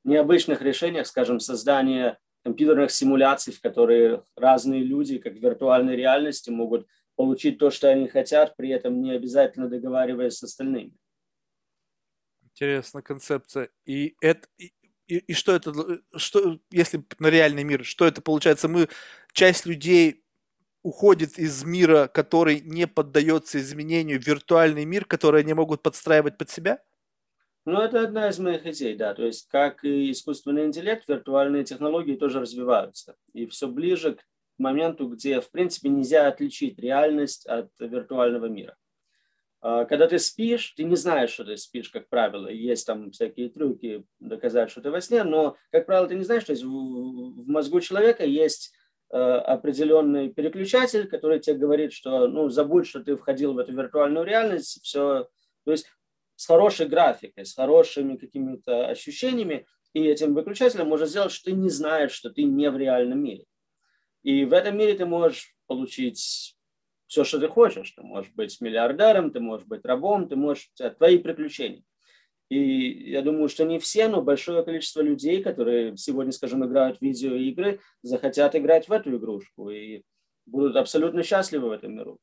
необычных решениях, скажем, создание компьютерных симуляций, в которые разные люди, как в виртуальной реальности, могут получить то, что они хотят, при этом не обязательно договариваясь с остальными. Интересная концепция. И это и, что это, что если на реальный мир, что это получается? Мы часть людей уходит из мира, который не поддается изменению, виртуальный мир, который они могут подстраивать под себя? Ну, это одна из моих идей, да. То есть, как и искусственный интеллект, виртуальные технологии тоже развиваются. И все ближе к моменту, где, в принципе, нельзя отличить реальность от виртуального мира. А, когда ты спишь, ты не знаешь, что ты спишь, как правило. Есть там всякие трюки доказать, что ты во сне, но, как правило, ты не знаешь, что в мозгу человека есть Э, определенный переключатель, который тебе говорит, что ну, забудь, что ты входил в эту виртуальную реальность, все. То есть с хорошей графикой, с хорошими какими-то ощущениями, и этим выключателем можно сделать, что ты не знаешь, что ты не в реальном мире. И в этом мире ты можешь получить все, что ты хочешь. Ты можешь быть миллиардером, ты можешь быть рабом, ты можешь... Твои приключения. И я думаю, что не все, но большое количество людей, которые сегодня, скажем, играют в видеоигры, захотят играть в эту игрушку и будут абсолютно счастливы в этом миру.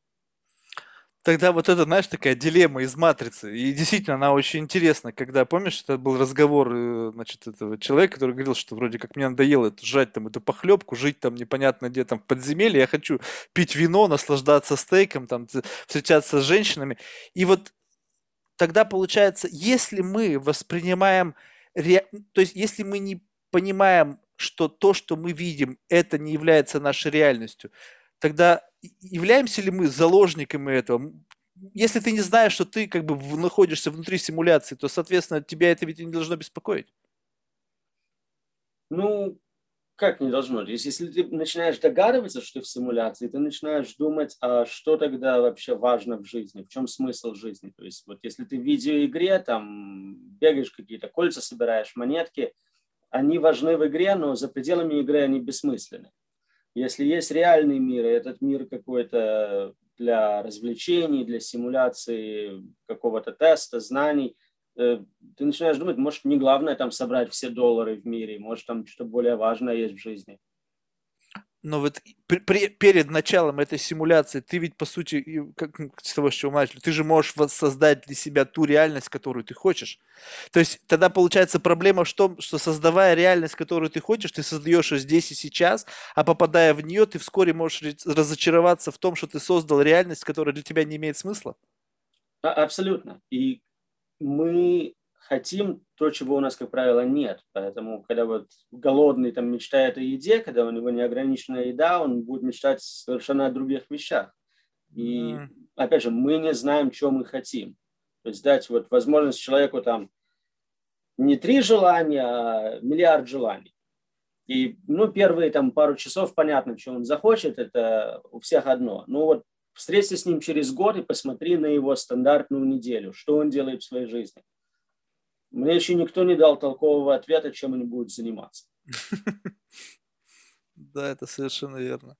Тогда вот это, знаешь, такая дилемма из «Матрицы». И действительно, она очень интересна, когда, помнишь, это был разговор, э, значит, этого человека, который говорил, что вроде как мне надоело это, там эту похлебку, жить там непонятно где там в подземелье, я хочу пить вино, наслаждаться стейком, там, встречаться с женщинами. И вот тогда получается, если мы воспринимаем, ре... то есть если мы не понимаем, что то, что мы видим, это не является нашей реальностью, тогда являемся ли мы заложниками этого? Если ты не знаешь, что ты как бы находишься внутри симуляции, то, соответственно, тебя это ведь не должно беспокоить. Ну, как не должно? Если ты начинаешь догадываться, что ты в симуляции, ты начинаешь думать, а что тогда вообще важно в жизни, в чем смысл жизни. То есть, вот если ты в видеоигре, там, бегаешь какие-то кольца, собираешь монетки, они важны в игре, но за пределами игры они бессмысленны. Если есть реальный мир, и этот мир какой-то для развлечений, для симуляции какого-то теста, знаний – Э, ты начинаешь думать, может, не главное там собрать все доллары в мире, может, там что-то более важное есть в жизни. Но вот при, при, перед началом этой симуляции ты ведь, по сути, как, с того, с чего мы начали, ты же можешь воссоздать для себя ту реальность, которую ты хочешь. То есть тогда получается проблема в том, что создавая реальность, которую ты хочешь, ты создаешь ее здесь и сейчас, а попадая в нее, ты вскоре можешь разочароваться в том, что ты создал реальность, которая для тебя не имеет смысла. А, абсолютно. И мы хотим то, чего у нас, как правило, нет. Поэтому, когда вот голодный там мечтает о еде, когда у него неограниченная еда, он будет мечтать совершенно о других вещах. И, mm. опять же, мы не знаем, что мы хотим. То есть дать вот возможность человеку там не три желания, а миллиард желаний. И, ну, первые там пару часов понятно, что он захочет, это у всех одно. Ну, вот Встреться с ним через год и посмотри на его стандартную неделю, что он делает в своей жизни. Мне еще никто не дал толкового ответа, чем он будет заниматься. Да, это совершенно верно.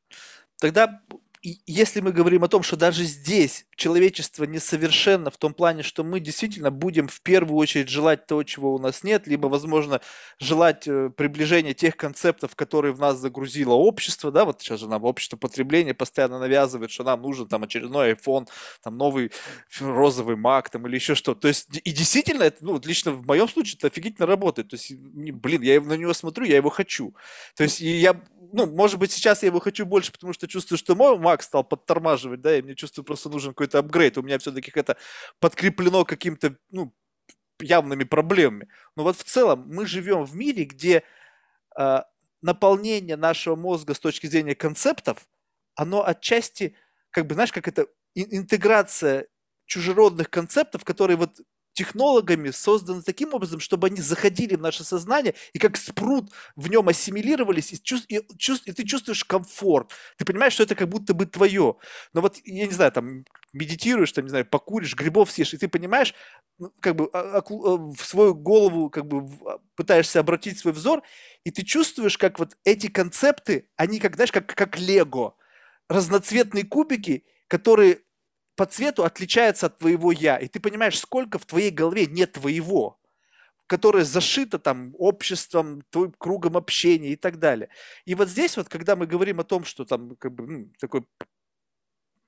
Тогда если мы говорим о том, что даже здесь человечество несовершенно в том плане, что мы действительно будем в первую очередь желать того, чего у нас нет, либо, возможно, желать э, приближения тех концептов, которые в нас загрузило общество, да, вот сейчас же нам общество потребления постоянно навязывает, что нам нужен там очередной iPhone, там новый розовый Mac, там или еще что. То есть, и действительно, это, ну, лично в моем случае это офигительно работает. То есть, блин, я на него смотрю, я его хочу. То есть, и я ну, может быть, сейчас я его хочу больше, потому что чувствую, что мой Mac стал подтормаживать, да, и мне чувствую, просто нужен какой-то апгрейд. У меня все-таки это подкреплено каким-то, ну, явными проблемами. Но вот в целом мы живем в мире, где э, наполнение нашего мозга с точки зрения концептов, оно отчасти, как бы, знаешь, как это интеграция чужеродных концептов, которые вот технологами созданы таким образом, чтобы они заходили в наше сознание и как спрут в нем ассимилировались, и, чувств, и, чувств, и ты чувствуешь комфорт. Ты понимаешь, что это как будто бы твое. Но вот, я не знаю, там, медитируешь, там, не знаю, покуришь, грибов съешь, и ты понимаешь, ну, как бы а, а, в свою голову как бы а, пытаешься обратить свой взор, и ты чувствуешь, как вот эти концепты, они как, знаешь, как, как лего, разноцветные кубики, которые по цвету отличается от твоего я. И ты понимаешь, сколько в твоей голове нет твоего, которое зашито там обществом, твоим кругом общения и так далее. И вот здесь вот, когда мы говорим о том, что там как бы ну, такой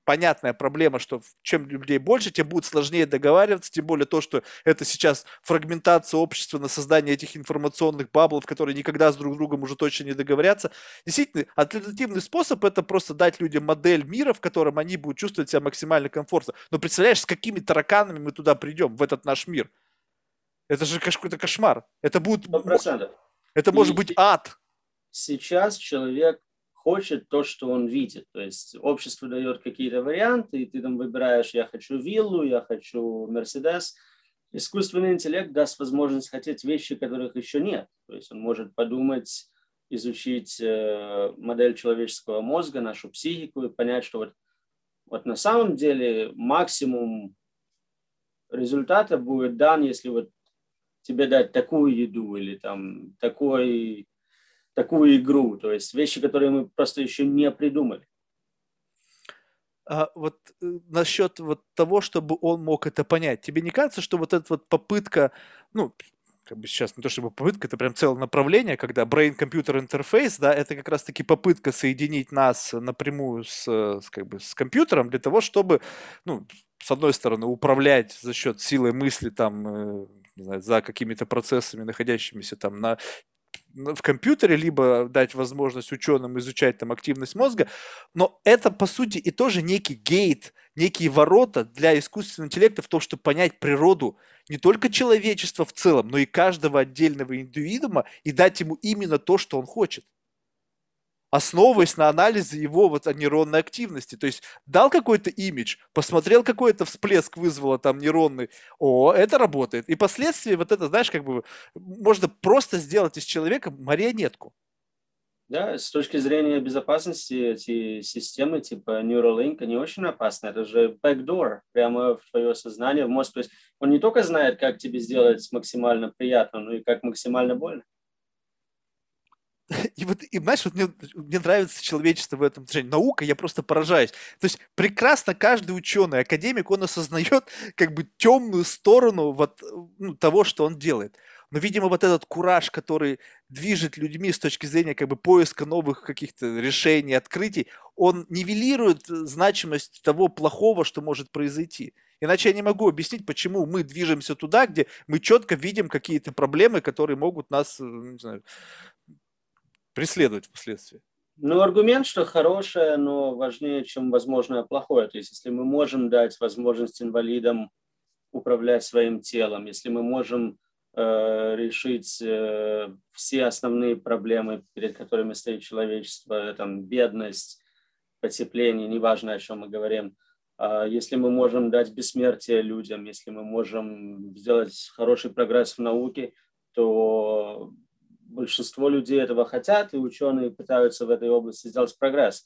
понятная проблема, что чем людей больше, тем будет сложнее договариваться, тем более то, что это сейчас фрагментация общества на создание этих информационных баблов, которые никогда с друг другом уже точно не договорятся. Действительно, альтернативный способ это просто дать людям модель мира, в котором они будут чувствовать себя максимально комфортно. Но представляешь, с какими тараканами мы туда придем, в этот наш мир? Это же какой-то кошмар. Это будет... 100%. Это может быть ад. Сейчас человек хочет то, что он видит. То есть общество дает какие-то варианты, и ты там выбираешь, я хочу виллу, я хочу Мерседес. Искусственный интеллект даст возможность хотеть вещи, которых еще нет. То есть он может подумать, изучить э, модель человеческого мозга, нашу психику и понять, что вот, вот на самом деле максимум результата будет дан, если вот тебе дать такую еду или там такой такую игру, то есть вещи, которые мы просто еще не придумали. А вот э, насчет вот того, чтобы он мог это понять, тебе не кажется, что вот эта вот попытка, ну, как бы сейчас не то чтобы попытка, это прям целое направление, когда brain-computer interface, да, это как раз-таки попытка соединить нас напрямую с, с, как бы, с компьютером для того, чтобы, ну, с одной стороны, управлять за счет силы мысли там, э, не знаю, за какими-то процессами, находящимися там на в компьютере, либо дать возможность ученым изучать там активность мозга, но это, по сути, и тоже некий гейт, некие ворота для искусственного интеллекта в том, чтобы понять природу не только человечества в целом, но и каждого отдельного индивидуума и дать ему именно то, что он хочет основываясь на анализе его вот нейронной активности. То есть дал какой-то имидж, посмотрел, какой это всплеск вызвало там нейронный, о, это работает. И последствия вот это, знаешь, как бы можно просто сделать из человека марионетку. Да, с точки зрения безопасности эти системы типа Neuralink, они очень опасны. Это же backdoor прямо в твое сознание, в мозг. То есть он не только знает, как тебе сделать максимально приятно, но и как максимально больно. И вот, и знаешь, вот мне, мне нравится человечество в этом отношении. Наука, я просто поражаюсь. То есть прекрасно каждый ученый, академик, он осознает как бы темную сторону вот, ну, того, что он делает. Но, видимо, вот этот кураж, который движет людьми с точки зрения как бы поиска новых каких-то решений, открытий, он нивелирует значимость того плохого, что может произойти. Иначе я не могу объяснить, почему мы движемся туда, где мы четко видим какие-то проблемы, которые могут нас не знаю, преследовать впоследствии. Ну, аргумент, что хорошее, но важнее, чем возможное плохое. То есть, если мы можем дать возможность инвалидам управлять своим телом, если мы можем э, решить э, все основные проблемы, перед которыми стоит человечество, там, бедность, потепление, неважно, о чем мы говорим, э, если мы можем дать бессмертие людям, если мы можем сделать хороший прогресс в науке, то большинство людей этого хотят, и ученые пытаются в этой области сделать прогресс.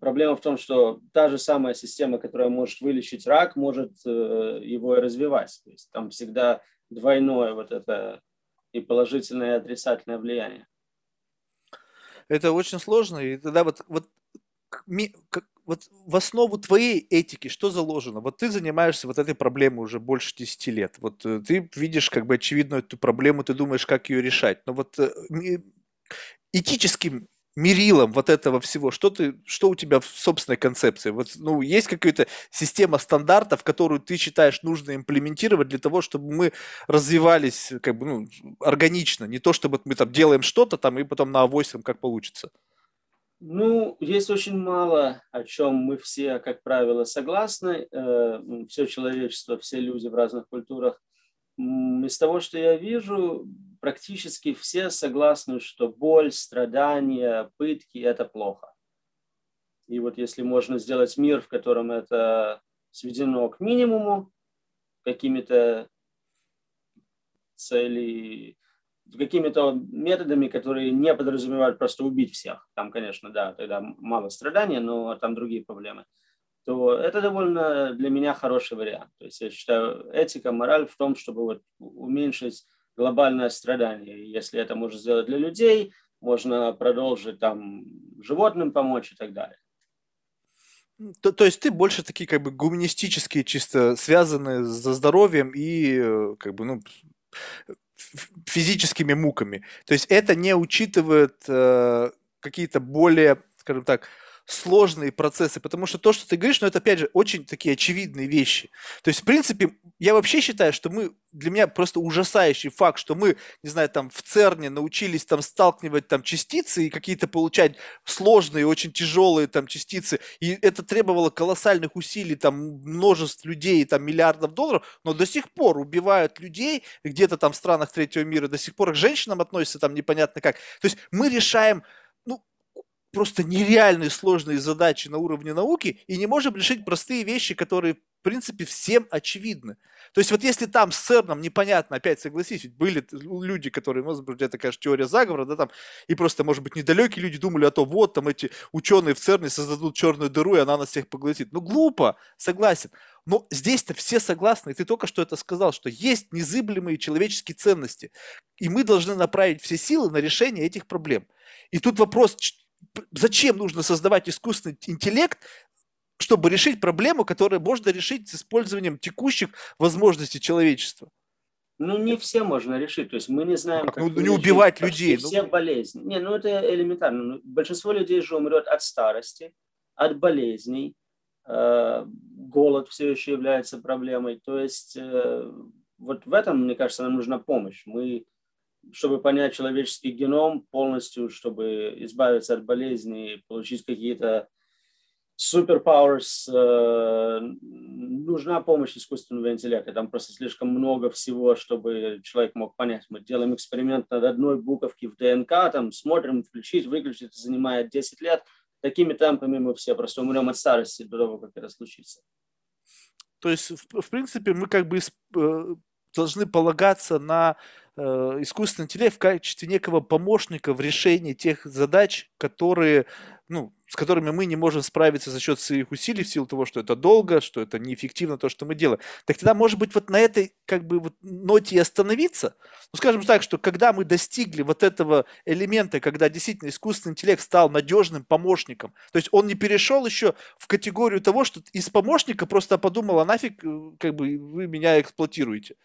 Проблема в том, что та же самая система, которая может вылечить рак, может э, его и развивать. То есть там всегда двойное вот это и положительное, и отрицательное влияние. Это очень сложно, и тогда вот, вот, вот в основу твоей этики что заложено? Вот ты занимаешься вот этой проблемой уже больше 10 лет. Вот э, ты видишь как бы очевидную эту проблему, ты думаешь, как ее решать. Но вот э, этическим мерилом вот этого всего? Что ты, что у тебя в собственной концепции? Вот, ну, есть какая-то система стандартов, которую ты считаешь нужно имплементировать для того, чтобы мы развивались как бы, ну, органично, не то, чтобы мы там делаем что-то там и потом на авось как получится. Ну, есть очень мало, о чем мы все, как правило, согласны. Э, все человечество, все люди в разных культурах из того, что я вижу, практически все согласны, что боль, страдания, пытки – это плохо. И вот если можно сделать мир, в котором это сведено к минимуму, какими-то цели, какими-то методами, которые не подразумевают просто убить всех. Там, конечно, да, тогда мало страданий, но там другие проблемы – то это довольно для меня хороший вариант. То есть я считаю, этика, мораль в том, чтобы вот уменьшить глобальное страдание. Если это можно сделать для людей, можно продолжить там животным помочь и так далее. То, то есть ты больше такие как бы гуманистические, чисто связанные со здоровьем и э, как бы ну физическими муками. То есть это не учитывает э, какие-то более, скажем так, сложные процессы, потому что то, что ты говоришь, ну, это, опять же, очень такие очевидные вещи. То есть, в принципе, я вообще считаю, что мы, для меня просто ужасающий факт, что мы, не знаю, там, в ЦЕРНе научились там сталкивать там частицы и какие-то получать сложные, очень тяжелые там частицы, и это требовало колоссальных усилий, там, множеств людей, там, миллиардов долларов, но до сих пор убивают людей где-то там в странах третьего мира, до сих пор к женщинам относятся там непонятно как. То есть мы решаем просто нереальные сложные задачи на уровне науки и не можем решить простые вещи, которые, в принципе, всем очевидны. То есть вот если там с ЦЕРНом непонятно, опять согласись, ведь были люди, которые, может быть, это, конечно, теория заговора, да, там, и просто, может быть, недалекие люди думали, а то вот там эти ученые в ЦЕРНе создадут черную дыру, и она нас всех поглотит. Ну, глупо, согласен. Но здесь-то все согласны, и ты только что это сказал, что есть незыблемые человеческие ценности, и мы должны направить все силы на решение этих проблем. И тут вопрос, зачем нужно создавать искусственный интеллект, чтобы решить проблему, которую можно решить с использованием текущих возможностей человечества? Ну, не все можно решить. То есть мы не знаем, как... Ну, не убивать людей. Ну. Все болезни. Не, ну это элементарно. Ну, большинство людей же умрет от старости, от болезней. Э, голод все еще является проблемой. То есть э, вот в этом, мне кажется, нам нужна помощь. Мы чтобы понять человеческий геном полностью, чтобы избавиться от болезней, получить какие-то superpowers, э, нужна помощь искусственного интеллекта. Там просто слишком много всего, чтобы человек мог понять. Мы делаем эксперимент над одной буковки в ДНК, там смотрим, включить, выключить, занимает 10 лет. Такими темпами мы все просто умрем от старости до того, как это случится. То есть, в, в принципе, мы как бы э, должны полагаться на искусственный интеллект в качестве некого помощника в решении тех задач, которые, ну, с которыми мы не можем справиться за счет своих усилий в силу того, что это долго, что это неэффективно то, что мы делаем. Так тогда, может быть, вот на этой как бы вот ноте и остановиться. Ну, скажем так, что когда мы достигли вот этого элемента, когда действительно искусственный интеллект стал надежным помощником, то есть он не перешел еще в категорию того, что из помощника просто подумал, а нафиг э, как бы вы меня эксплуатируете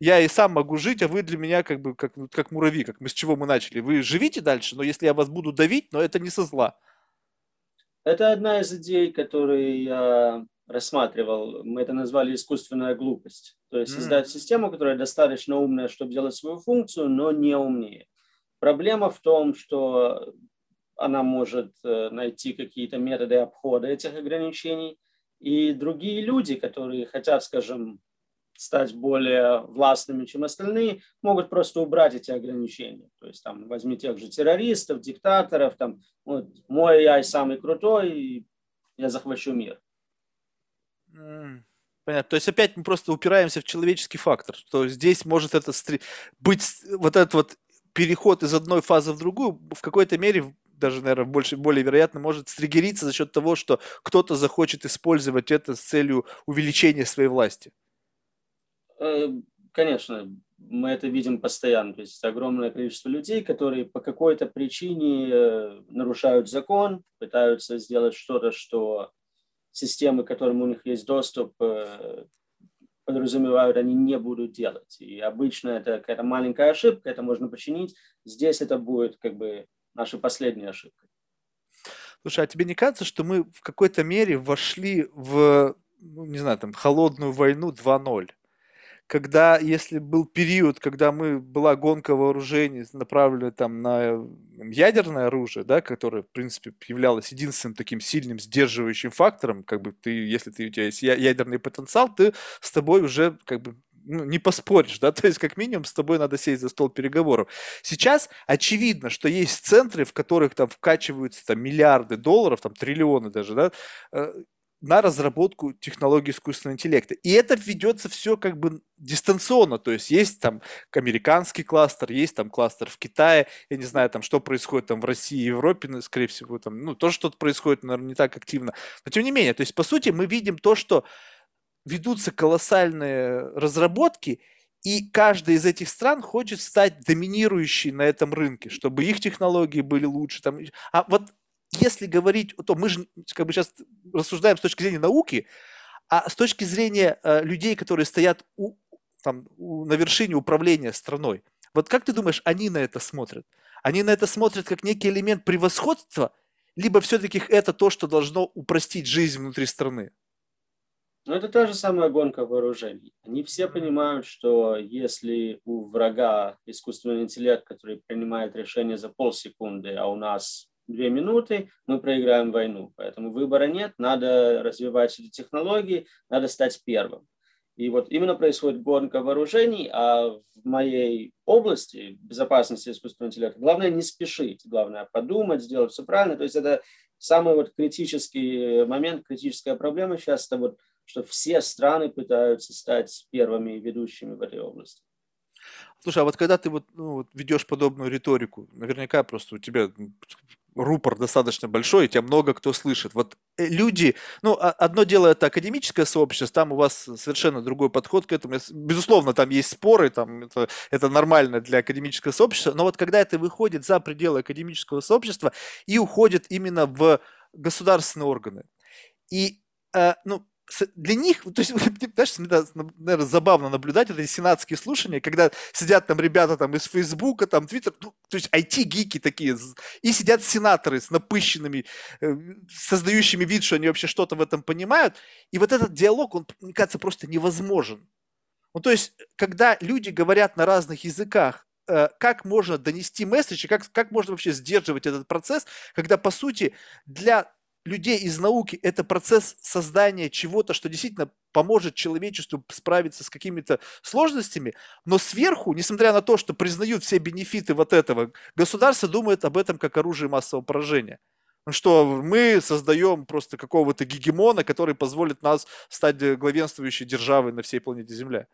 я и сам могу жить, а вы для меня как бы как, как муравьи, как мы с чего мы начали. Вы живите дальше, но если я вас буду давить, но это не со зла. Это одна из идей, которые я рассматривал. Мы это назвали искусственная глупость. То есть создать mm. систему, которая достаточно умная, чтобы делать свою функцию, но не умнее. Проблема в том, что она может э, найти какие-то методы обхода этих ограничений, и другие люди, которые хотят, скажем, стать более властными, чем остальные, могут просто убрать эти ограничения. То есть там возьми тех же террористов, диктаторов, там вот, мой я самый крутой, и я захвачу мир. Понятно. То есть опять мы просто упираемся в человеческий фактор, что здесь может это быть вот этот вот переход из одной фазы в другую в какой-то мере даже, наверное, больше, более вероятно, может стригериться за счет того, что кто-то захочет использовать это с целью увеличения своей власти. Э, конечно, мы это видим постоянно. То есть огромное количество людей, которые по какой-то причине э, нарушают закон, пытаются сделать что-то, что системы, к которым у них есть доступ, э, подразумевают, они не будут делать. И обычно это какая-то маленькая ошибка, это можно починить. Здесь это будет как бы наша последняя ошибка. Слушай, а тебе не кажется, что мы в какой-то мере вошли в, ну, не знаю, там, холодную войну 2.0? Когда, если был период, когда мы, была гонка вооружений, направленная там на ядерное оружие, да, которое, в принципе, являлось единственным таким сильным сдерживающим фактором, как бы ты, если ты, у тебя есть ядерный потенциал, ты с тобой уже как бы ну, не поспоришь, да, то есть как минимум с тобой надо сесть за стол переговоров. Сейчас очевидно, что есть центры, в которых там вкачиваются там миллиарды долларов, там триллионы даже, да, э, на разработку технологий искусственного интеллекта. И это ведется все как бы дистанционно, то есть есть там американский кластер, есть там кластер в Китае, я не знаю там, что происходит там в России и Европе, скорее всего, там, ну, тоже что-то происходит, наверное, не так активно, но тем не менее, то есть, по сути, мы видим то, что ведутся колоссальные разработки, и каждая из этих стран хочет стать доминирующей на этом рынке, чтобы их технологии были лучше. Там. А вот если говорить, то мы же как бы сейчас рассуждаем с точки зрения науки, а с точки зрения э, людей, которые стоят у, там, у, на вершине управления страной. Вот как ты думаешь, они на это смотрят? Они на это смотрят как некий элемент превосходства, либо все-таки это то, что должно упростить жизнь внутри страны? Ну, это та же самая гонка вооружений. Они все понимают, что если у врага искусственный интеллект, который принимает решение за полсекунды, а у нас две минуты, мы проиграем войну. Поэтому выбора нет, надо развивать эти технологии, надо стать первым. И вот именно происходит гонка вооружений, а в моей области безопасности искусственного интеллекта главное не спешить, главное подумать, сделать все правильно. То есть это самый вот критический момент, критическая проблема сейчас, это вот, что все страны пытаются стать первыми ведущими в этой области. Слушай, а вот когда ты вот, ну, вот ведешь подобную риторику, наверняка просто у тебя рупор достаточно большой, и тебя много кто слышит. Вот э, люди, ну, одно дело это академическое сообщество, там у вас совершенно другой подход к этому. Безусловно, там есть споры, там это, это нормально для академического сообщества, но вот когда это выходит за пределы академического сообщества и уходит именно в государственные органы, и, э, ну, для них, то есть, знаешь, наверное, забавно наблюдать эти сенатские слушания, когда сидят там ребята там из Фейсбука, там Твиттер, ну, то есть IT-гики такие, и сидят сенаторы с напыщенными, э, создающими вид, что они вообще что-то в этом понимают, и вот этот диалог, он, мне кажется, просто невозможен. Ну, то есть, когда люди говорят на разных языках, э, как можно донести месседж, как, как можно вообще сдерживать этот процесс, когда, по сути, для людей из науки это процесс создания чего-то, что действительно поможет человечеству справиться с какими-то сложностями, но сверху, несмотря на то, что признают все бенефиты вот этого, государство думает об этом как оружие массового поражения. Что мы создаем просто какого-то гегемона, который позволит нас стать главенствующей державой на всей планете Земля.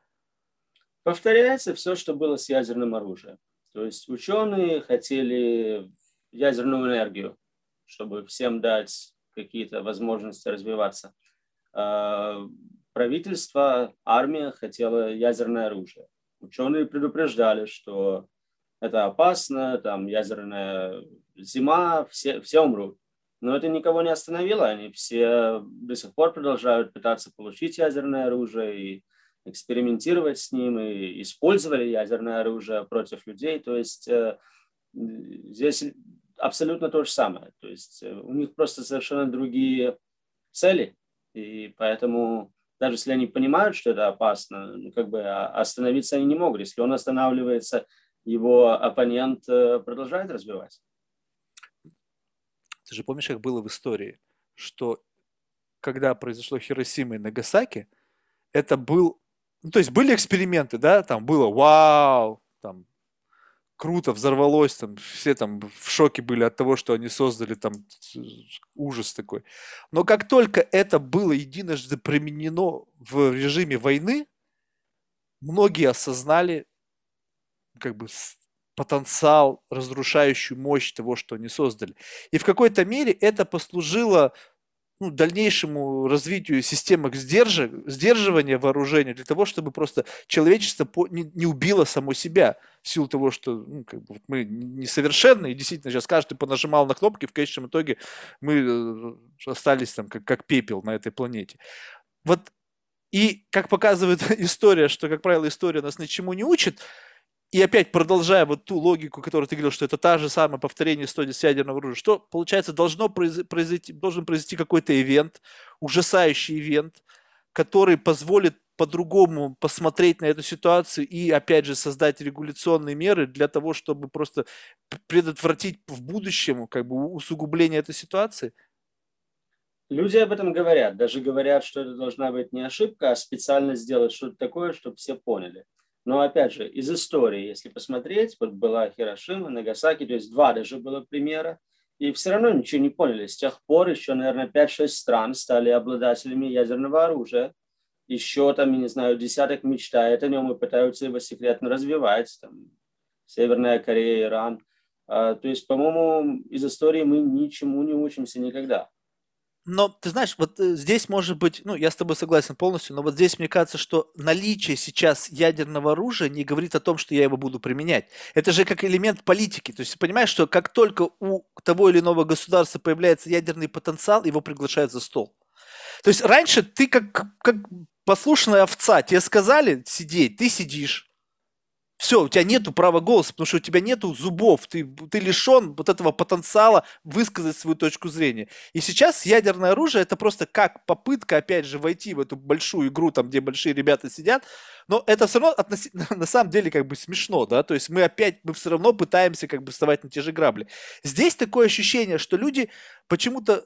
Повторяется все, что было с ядерным оружием. То есть ученые хотели ядерную энергию, чтобы всем дать какие-то возможности развиваться. А, правительство, армия хотела ядерное оружие. Ученые предупреждали, что это опасно, там ядерная зима, все, все умрут. Но это никого не остановило, они все до сих пор продолжают пытаться получить ядерное оружие и экспериментировать с ним, и использовали ядерное оружие против людей. То есть э, здесь абсолютно то же самое. То есть э, у них просто совершенно другие цели, и поэтому даже если они понимают, что это опасно, ну, как бы а, остановиться они не могут. Если он останавливается, его оппонент э, продолжает развивать. Ты же помнишь, как было в истории, что когда произошло Хиросима и Нагасаки, это был, ну, то есть были эксперименты, да, там было вау, круто, взорвалось, там все там в шоке были от того, что они создали там ужас такой. Но как только это было единожды применено в режиме войны, многие осознали как бы потенциал, разрушающую мощь того, что они создали. И в какой-то мере это послужило ну, дальнейшему развитию системы сдерж... сдерживания вооружения для того, чтобы просто человечество по... не, не убило само себя в силу того, что ну, как бы, мы несовершенны, и действительно сейчас каждый понажимал на кнопки, в конечном итоге мы э, остались там как, как пепел на этой планете. Вот и как показывает история, что, как правило, история нас ничему не учит, и опять продолжая вот ту логику, которую ты говорил, что это та же самая повторение истории с ядерного оружия, что, получается, должно произойти, должен произойти какой-то ивент, ужасающий ивент, который позволит по-другому посмотреть на эту ситуацию и, опять же, создать регуляционные меры для того, чтобы просто предотвратить в будущем как бы усугубление этой ситуации? Люди об этом говорят. Даже говорят, что это должна быть не ошибка, а специально сделать что-то такое, чтобы все поняли. Но опять же, из истории, если посмотреть, вот была Хирошима, Нагасаки, то есть два даже было примера, и все равно ничего не поняли. С тех пор еще, наверное, 5-6 стран стали обладателями ядерного оружия. Еще там, я не знаю, десяток мечтает о нем и пытаются его секретно развивать. Там, Северная Корея, Иран. А, то есть, по-моему, из истории мы ничему не учимся никогда. Но ты знаешь, вот э, здесь может быть, ну, я с тобой согласен полностью, но вот здесь мне кажется, что наличие сейчас ядерного оружия не говорит о том, что я его буду применять. Это же как элемент политики. То есть понимаешь, что как только у того или иного государства появляется ядерный потенциал, его приглашают за стол. То есть раньше ты как, как послушная овца, тебе сказали сидеть, ты сидишь. Все, у тебя нету права голоса, потому что у тебя нету зубов, ты, ты лишен вот этого потенциала высказать свою точку зрения. И сейчас ядерное оружие это просто как попытка, опять же, войти в эту большую игру, там, где большие ребята сидят, но это все равно относительно, на самом деле как бы смешно, да, то есть мы опять, мы все равно пытаемся как бы вставать на те же грабли. Здесь такое ощущение, что люди почему-то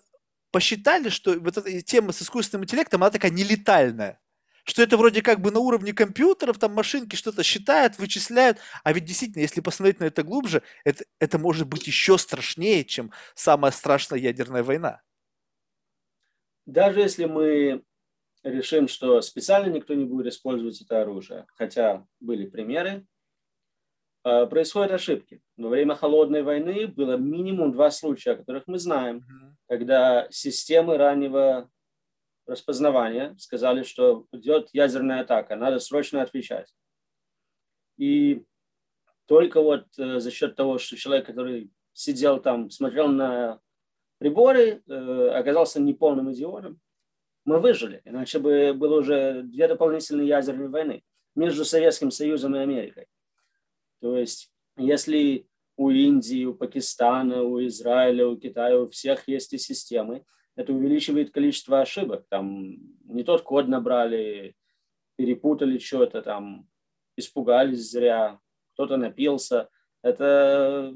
посчитали, что вот эта тема с искусственным интеллектом, она такая нелетальная что это вроде как бы на уровне компьютеров, там машинки что-то считают, вычисляют, а ведь действительно, если посмотреть на это глубже, это, это может быть еще страшнее, чем самая страшная ядерная война. Даже если мы решим, что специально никто не будет использовать это оружие, хотя были примеры, э, происходят ошибки. Во время холодной войны было минимум два случая, о которых мы знаем, mm-hmm. когда системы раннего распознавания сказали, что идет ядерная атака, надо срочно отвечать. И только вот э, за счет того, что человек, который сидел там, смотрел на приборы, э, оказался неполным идиотом, мы выжили. Иначе бы было уже две дополнительные ядерные войны между Советским Союзом и Америкой. То есть, если у Индии, у Пакистана, у Израиля, у Китая, у всех есть и системы, это увеличивает количество ошибок. Там не тот код набрали, перепутали что-то, там испугались зря, кто-то напился. Это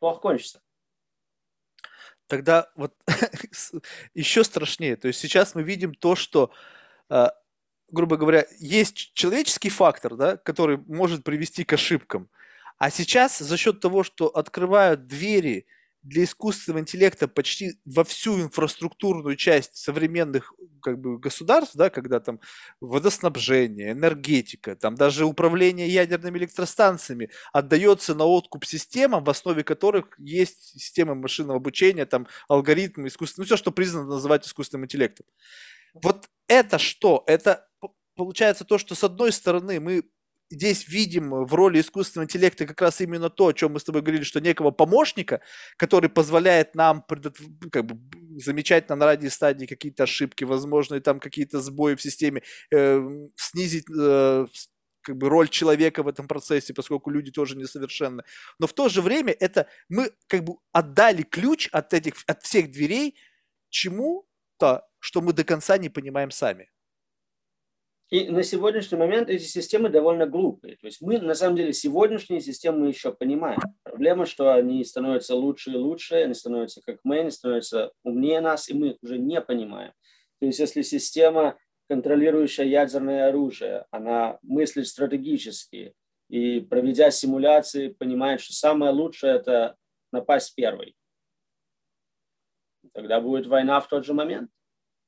плохо кончится. Тогда вот еще страшнее. То есть сейчас мы видим то, что, а, грубо говоря, есть человеческий фактор, да, который может привести к ошибкам. А сейчас за счет того, что открывают двери – для искусственного интеллекта почти во всю инфраструктурную часть современных как бы, государств, да, когда там водоснабжение, энергетика, там даже управление ядерными электростанциями отдается на откуп системам, в основе которых есть система машинного обучения, там алгоритмы, искусственные, ну все, что признано называть искусственным интеллектом. Вот это что? Это получается то, что с одной стороны мы здесь видим в роли искусственного интеллекта как раз именно то, о чем мы с тобой говорили, что некого помощника, который позволяет нам как бы, замечать на ранней стадии какие-то ошибки, возможно, там какие-то сбои в системе, э, снизить э, как бы роль человека в этом процессе, поскольку люди тоже несовершенны. Но в то же время это мы как бы отдали ключ от этих, от всех дверей чему-то, что мы до конца не понимаем сами. И на сегодняшний момент эти системы довольно глупые. То есть мы, на самом деле, сегодняшние системы еще понимаем. Проблема, что они становятся лучше и лучше, они становятся как мы, они становятся умнее нас, и мы их уже не понимаем. То есть если система, контролирующая ядерное оружие, она мыслит стратегически и, проведя симуляции, понимает, что самое лучшее – это напасть первой, тогда будет война в тот же момент.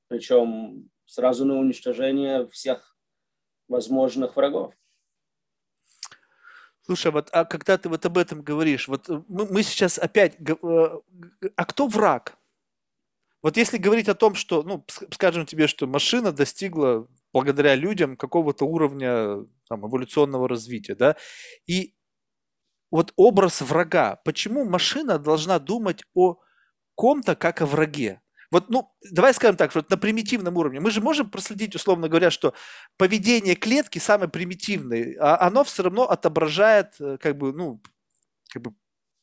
Причем сразу на уничтожение всех возможных врагов. Слушай, вот а когда ты вот об этом говоришь, вот э, мы, мы сейчас опять, э, а кто враг? Вот если говорить о том, что, ну, скажем тебе, что машина достигла благодаря людям какого-то уровня там, эволюционного развития, да, и вот образ врага, почему машина должна думать о ком-то как о враге? Вот, ну, давай скажем так, вот на примитивном уровне. Мы же можем проследить, условно говоря, что поведение клетки самое примитивное, а оно все равно отображает, э, как бы, ну, как бы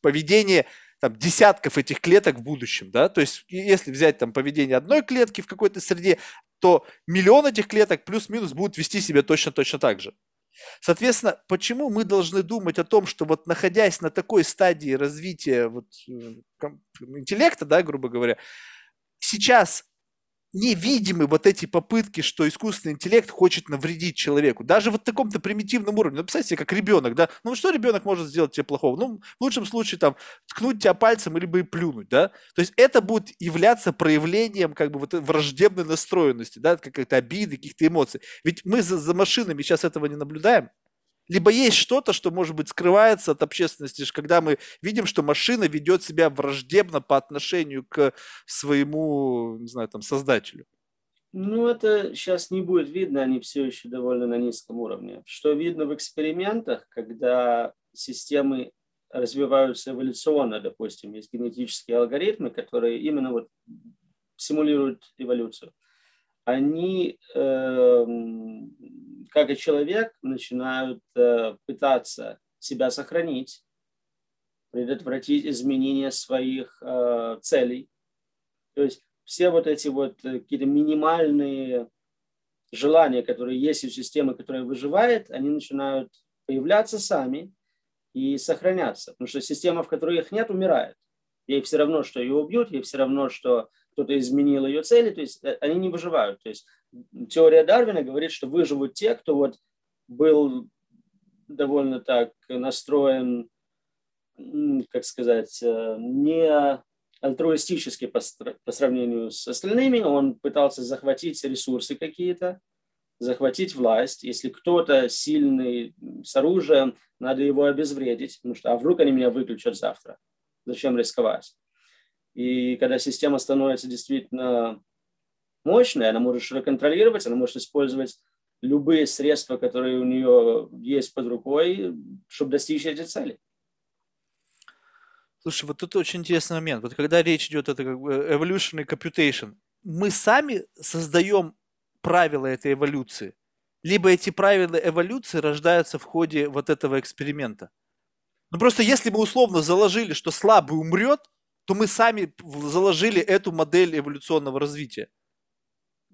поведение там, десятков этих клеток в будущем, да, то есть если взять там поведение одной клетки в какой-то среде, то миллион этих клеток плюс-минус будут вести себя точно-точно так же. Соответственно, почему мы должны думать о том, что вот находясь на такой стадии развития вот, э, интеллекта, да, грубо говоря, сейчас невидимы вот эти попытки, что искусственный интеллект хочет навредить человеку. Даже вот в таком-то примитивном уровне. Ну, представьте как ребенок, да? Ну, что ребенок может сделать тебе плохого? Ну, в лучшем случае, там, ткнуть тебя пальцем или бы и плюнуть, да? То есть это будет являться проявлением, как бы, вот враждебной настроенности, да, какой-то обиды, каких-то эмоций. Ведь мы за, за машинами сейчас этого не наблюдаем либо есть что-то, что, может быть, скрывается от общественности, когда мы видим, что машина ведет себя враждебно по отношению к своему, не знаю, там, создателю. Ну, это сейчас не будет видно, они все еще довольно на низком уровне. Что видно в экспериментах, когда системы развиваются эволюционно, допустим, есть генетические алгоритмы, которые именно вот симулируют эволюцию. Они э, как и человек, начинают э, пытаться себя сохранить, предотвратить изменение своих э, целей. То есть все вот эти вот э, какие-то минимальные желания, которые есть у системы, которая выживает, они начинают появляться сами и сохраняться. Потому что система, в которой их нет, умирает. Ей все равно, что ее убьют, ей все равно, что кто-то изменил ее цели, то есть они не выживают. То есть теория Дарвина говорит, что выживут те, кто вот был довольно так настроен, как сказать, э, не альтруистически по, по сравнению с остальными. Он пытался захватить ресурсы какие-то, захватить власть. Если кто-то сильный с оружием, надо его обезвредить, потому что а вдруг они меня выключат завтра? Зачем рисковать? И когда система становится действительно мощная, она может ее контролировать, она может использовать любые средства, которые у нее есть под рукой, чтобы достичь эти цели. Слушай, вот тут очень интересный момент. Вот когда речь идет о как бы evolutionary computation, мы сами создаем правила этой эволюции, либо эти правила эволюции рождаются в ходе вот этого эксперимента. Ну просто если мы условно заложили, что слабый умрет, то мы сами заложили эту модель эволюционного развития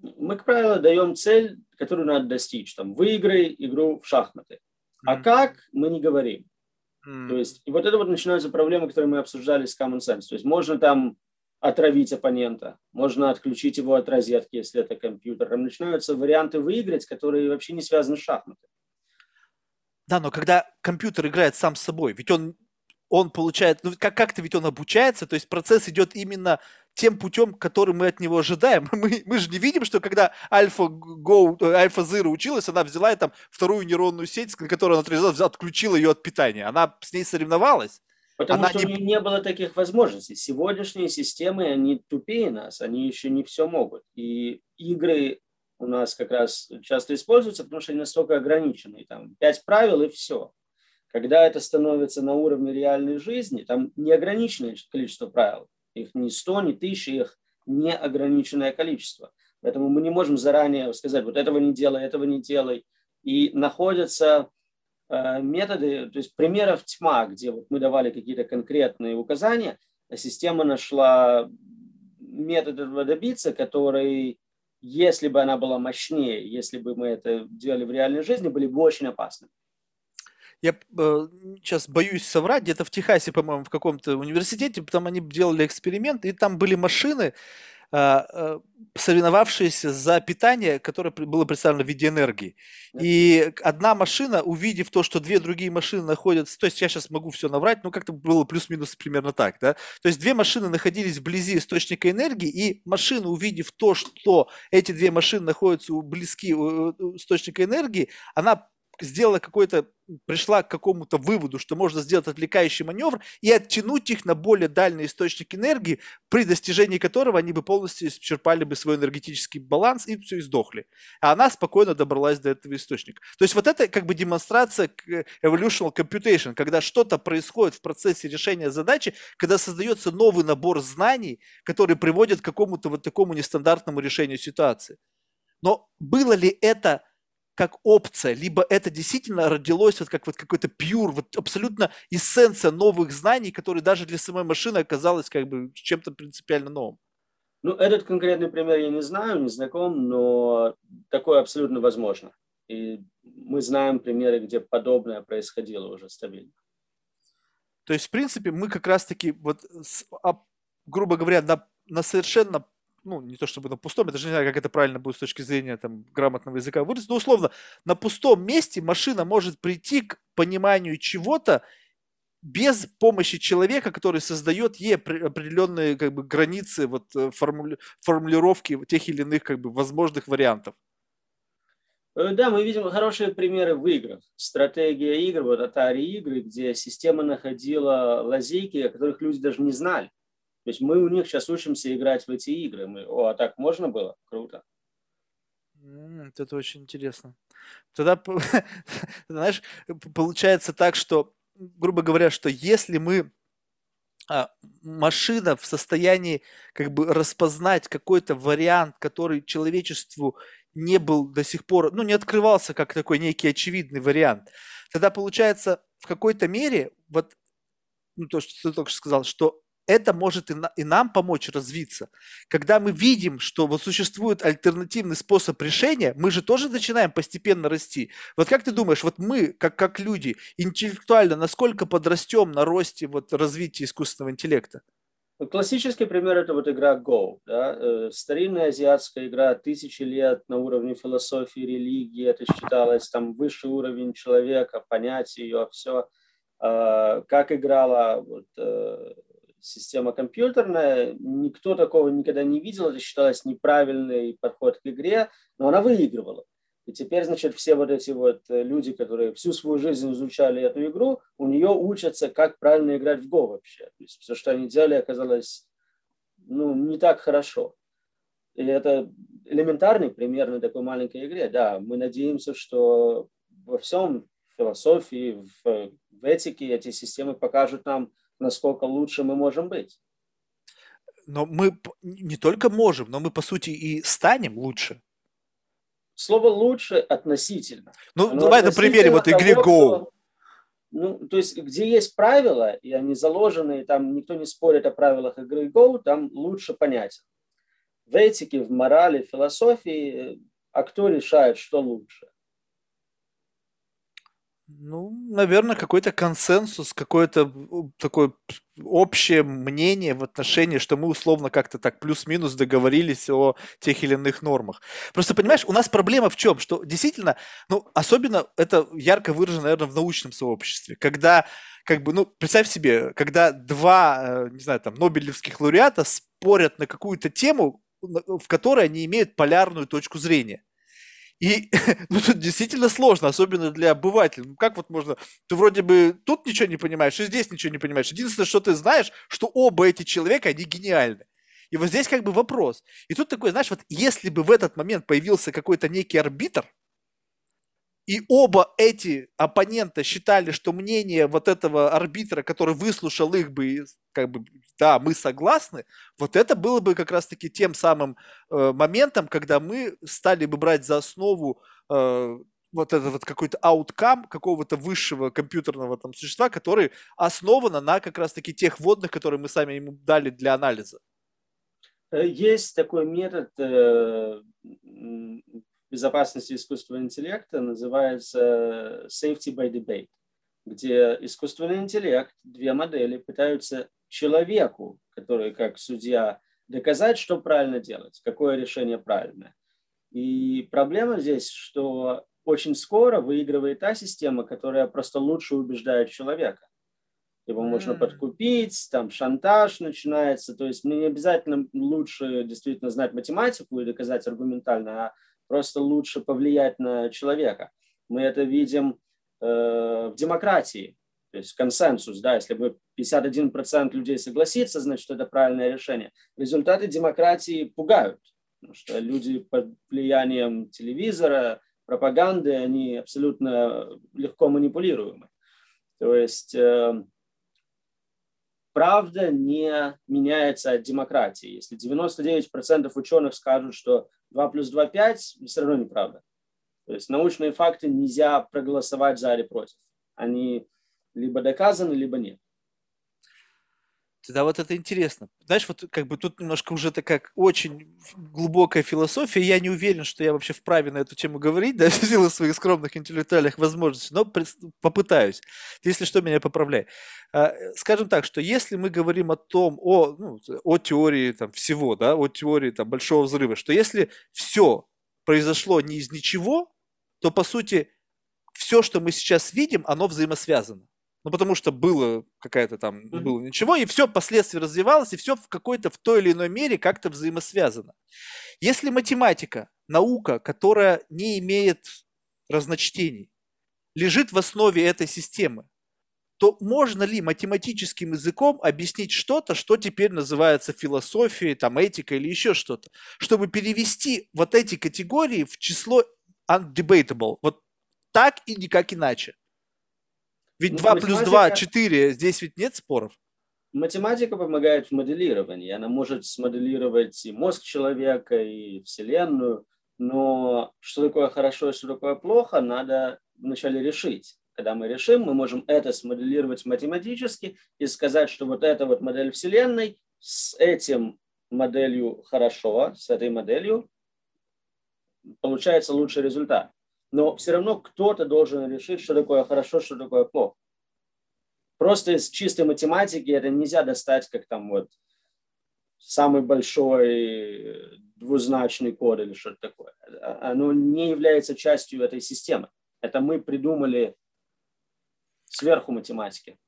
мы, как правило, даем цель, которую надо достичь. Там, выиграй игру в шахматы. А mm. как, мы не говорим. Mm. То есть, и вот это вот начинаются проблемы, которые мы обсуждали с Common Sense. То есть, можно там отравить оппонента, можно отключить его от розетки, если это компьютер. Там начинаются варианты выиграть, которые вообще не связаны с шахматами. Да, но когда компьютер играет сам с собой, ведь он он получает, ну как, как-то ведь он обучается, то есть процесс идет именно тем путем, который мы от него ожидаем. Мы, мы же не видим, что когда Альфа Go, э, Альфа Zero училась, она взяла там вторую нейронную сеть, которую она отрезала, отключила ее от питания. Она с ней соревновалась. Потому она что не... у нее не было таких возможностей. Сегодняшние системы, они тупее нас, они еще не все могут. И игры у нас как раз часто используются, потому что они настолько ограничены. Там пять правил и все. Когда это становится на уровне реальной жизни, там неограниченное количество правил. Их не 100, не 1000, их неограниченное количество. Поэтому мы не можем заранее сказать, вот этого не делай, этого не делай. И находятся э, методы, то есть примеров тьма, где вот мы давали какие-то конкретные указания, а система нашла метод этого добиться, который, если бы она была мощнее, если бы мы это делали в реальной жизни, были бы очень опасны я э, сейчас боюсь соврать, где-то в Техасе, по-моему, в каком-то университете, там они делали эксперимент, и там были машины, э, э, соревновавшиеся за питание, которое было представлено в виде энергии. И одна машина, увидев то, что две другие машины находятся, то есть я сейчас могу все наврать, но как-то было плюс-минус примерно так, да, то есть две машины находились вблизи источника энергии, и машина, увидев то, что эти две машины находятся близки у источника энергии, она сделала какой-то, пришла к какому-то выводу, что можно сделать отвлекающий маневр и оттянуть их на более дальний источник энергии, при достижении которого они бы полностью исчерпали бы свой энергетический баланс и все, и сдохли. А она спокойно добралась до этого источника. То есть вот это как бы демонстрация evolutional computation, когда что-то происходит в процессе решения задачи, когда создается новый набор знаний, который приводит к какому-то вот такому нестандартному решению ситуации. Но было ли это как опция, либо это действительно родилось вот как вот какой-то пьюр, вот абсолютно эссенция новых знаний, которые даже для самой машины оказалась как бы чем-то принципиально новым. Ну, этот конкретный пример я не знаю, не знаком, но такое абсолютно возможно. И мы знаем примеры, где подобное происходило уже стабильно. То есть, в принципе, мы как раз-таки, вот, грубо говоря, на, на совершенно ну, не то чтобы на пустом, я даже не знаю, как это правильно будет с точки зрения там, грамотного языка выразить, но условно, на пустом месте машина может прийти к пониманию чего-то без помощи человека, который создает ей определенные как бы, границы вот, э, формули... формулировки тех или иных как бы, возможных вариантов. Э, да, мы видим хорошие примеры в играх. Стратегия игр, вот Atari игры, где система находила лазейки, о которых люди даже не знали. То есть мы у них сейчас учимся играть в эти игры. Мы, о, а так можно было? Круто. Это очень интересно. Тогда, знаешь, получается так, что, грубо говоря, что если мы а, машина в состоянии как бы распознать какой-то вариант, который человечеству не был до сих пор, ну, не открывался как такой некий очевидный вариант, тогда получается в какой-то мере, вот ну, то, что ты только что сказал, что это может и, на, и нам помочь развиться. Когда мы видим, что вот существует альтернативный способ решения, мы же тоже начинаем постепенно расти. Вот как ты думаешь, вот мы, как, как люди, интеллектуально, насколько подрастем на росте вот, развития искусственного интеллекта? Классический пример – это вот игра Go. Да? Э, старинная азиатская игра, тысячи лет на уровне философии, религии, это считалось там высший уровень человека, понять ее, все. А, как играла вот, э, система компьютерная, никто такого никогда не видел, это считалось неправильный подход к игре, но она выигрывала. И теперь, значит, все вот эти вот э, люди, которые всю свою жизнь изучали эту игру, у нее учатся, как правильно играть в Go вообще. То есть все, что они делали, оказалось ну, не так хорошо. И это элементарный пример на такой маленькой игре. Да, мы надеемся, что во всем философии, в, в этике эти системы покажут нам, насколько лучше мы можем быть. Но мы не только можем, но мы, по сути, и станем лучше. Слово «лучше» относительно. Ну, Оно давай на примере вот игры Go. Кто, ну, то есть, где есть правила, и они заложены, и там никто не спорит о правилах игры Go, там лучше понять. В этике, в морали, в философии, а кто решает, что лучше? Ну, наверное, какой-то консенсус, какое-то такое общее мнение в отношении, что мы условно как-то так плюс-минус договорились о тех или иных нормах. Просто, понимаешь, у нас проблема в чем? Что действительно, ну, особенно это ярко выражено, наверное, в научном сообществе, когда как бы, ну, представь себе, когда два, э, не знаю, там, нобелевских лауреата спорят на какую-то тему, в которой они имеют полярную точку зрения. И ну, тут действительно сложно, особенно для обывателя. Ну, как вот можно... Ты вроде бы тут ничего не понимаешь, и здесь ничего не понимаешь. Единственное, что ты знаешь, что оба эти человека, они гениальны. И вот здесь как бы вопрос. И тут такой, знаешь, вот если бы в этот момент появился какой-то некий арбитр, и оба эти оппонента считали, что мнение вот этого арбитра, который выслушал их бы, как бы, да, мы согласны, вот это было бы как раз-таки тем самым э, моментом, когда мы стали бы брать за основу э, вот этот вот какой-то ауткам какого-то высшего компьютерного там существа, который основан на как раз-таки тех вводных, которые мы сами ему дали для анализа. Э, есть такой метод э, безопасности искусственного интеллекта называется safety by debate, где искусственный интеллект, две модели пытаются человеку, который как судья, доказать, что правильно делать, какое решение правильное. И проблема здесь, что очень скоро выигрывает та система, которая просто лучше убеждает человека. Его mm. можно подкупить, там шантаж начинается. То есть мне не обязательно лучше действительно знать математику и доказать аргументально, а просто лучше повлиять на человека. Мы это видим э, в демократии, то есть консенсус, да, если бы 51% людей согласится, значит, это правильное решение. Результаты демократии пугают, потому что люди под влиянием телевизора, пропаганды, они абсолютно легко манипулируемы. То есть э, правда не меняется от демократии. Если 99% ученых скажут, что 2 плюс 2 – 5, все равно неправда. То есть научные факты нельзя проголосовать за или против. Они либо доказаны, либо нет. Тогда вот это интересно. Знаешь, вот как бы тут немножко уже такая очень глубокая философия. Я не уверен, что я вообще вправе на эту тему говорить, да, в силу своих скромных интеллектуальных возможностей, но попытаюсь. если что, меня поправляй. А, скажем так, что если мы говорим о том, о, ну, о теории там, всего, да, о теории там, большого взрыва, что если все произошло не из ничего, то по сути все, что мы сейчас видим, оно взаимосвязано. Ну, потому что было какая-то там, было ничего, и все впоследствии развивалось, и все в какой-то, в той или иной мере как-то взаимосвязано. Если математика, наука, которая не имеет разночтений, лежит в основе этой системы, то можно ли математическим языком объяснить что-то, что теперь называется философией, там, этикой или еще что-то, чтобы перевести вот эти категории в число undebatable, вот так и никак иначе. Ведь ну, 2 плюс 2 – 4, здесь ведь нет споров. Математика помогает в моделировании. Она может смоделировать и мозг человека, и Вселенную. Но что такое хорошо и что такое плохо, надо вначале решить. Когда мы решим, мы можем это смоделировать математически и сказать, что вот эта вот модель Вселенной с этим моделью хорошо, с этой моделью получается лучший результат но все равно кто-то должен решить, что такое хорошо, что такое плохо. Просто из чистой математики это нельзя достать, как там вот самый большой двузначный код или что-то такое. Оно не является частью этой системы. Это мы придумали сверху математики.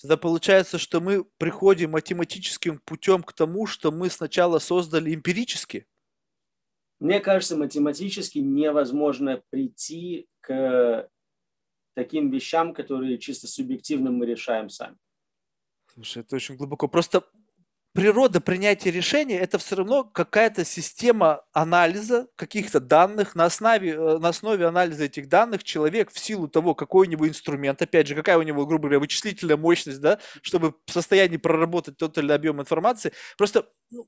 Тогда получается, что мы приходим математическим путем к тому, что мы сначала создали эмпирически. Мне кажется, математически невозможно прийти к таким вещам, которые чисто субъективно мы решаем сами. Слушай, это очень глубоко. Просто природа принятия решения – это все равно какая-то система анализа каких-то данных. На основе, э, на основе анализа этих данных человек в силу того, какой у него инструмент, опять же, какая у него, грубо говоря, вычислительная мощность, да, чтобы в состоянии проработать тот или объем информации, просто ну,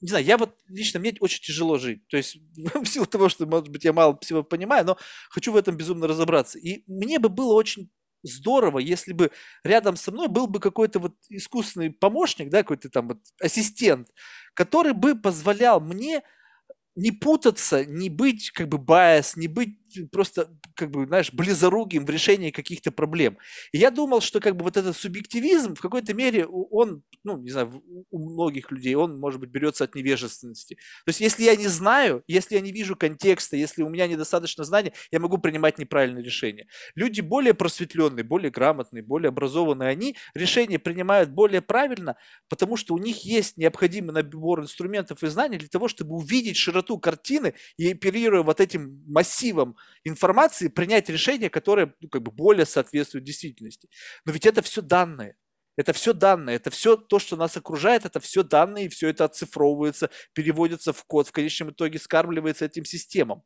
не знаю, я вот лично, мне очень тяжело жить. То есть в силу того, что, может быть, я мало всего понимаю, но хочу в этом безумно разобраться. И мне бы было очень здорово, если бы рядом со мной был бы какой-то вот искусственный помощник, да, какой-то там вот ассистент, который бы позволял мне не путаться, не быть как бы байс, не быть просто, как бы, знаешь, близоруким в решении каких-то проблем. И я думал, что как бы вот этот субъективизм в какой-то мере, он, ну, не знаю, у многих людей, он, может быть, берется от невежественности. То есть, если я не знаю, если я не вижу контекста, если у меня недостаточно знаний, я могу принимать неправильные решения. Люди более просветленные, более грамотные, более образованные, они решения принимают более правильно, потому что у них есть необходимый набор инструментов и знаний для того, чтобы увидеть широту картины и оперируя вот этим массивом информации принять решение, которое ну, как бы более соответствует действительности. Но ведь это все данные. Это все данные, это все то, что нас окружает, это все данные, и все это оцифровывается, переводится в код, в конечном итоге скармливается этим системам.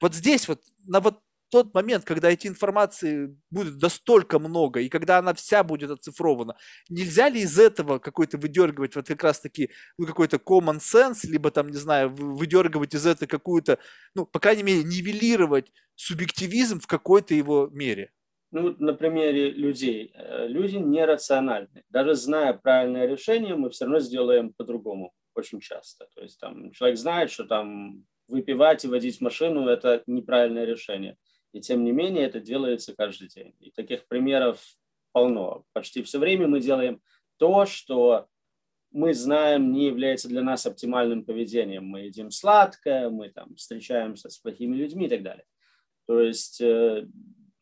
Вот здесь вот, на вот тот момент, когда эти информации будет настолько много, и когда она вся будет оцифрована, нельзя ли из этого какой-то выдергивать вот как раз-таки ну, какой-то common sense, либо там, не знаю, выдергивать из этого какую-то, ну, по крайней мере, нивелировать субъективизм в какой-то его мере? Ну, на примере людей. Э, люди нерациональны. Даже зная правильное решение, мы все равно сделаем по-другому очень часто. То есть там человек знает, что там выпивать и водить машину – это неправильное решение. И тем не менее это делается каждый день. И таких примеров полно. Почти все время мы делаем то, что мы знаем не является для нас оптимальным поведением. Мы едим сладкое, мы там встречаемся с плохими людьми и так далее. То есть э,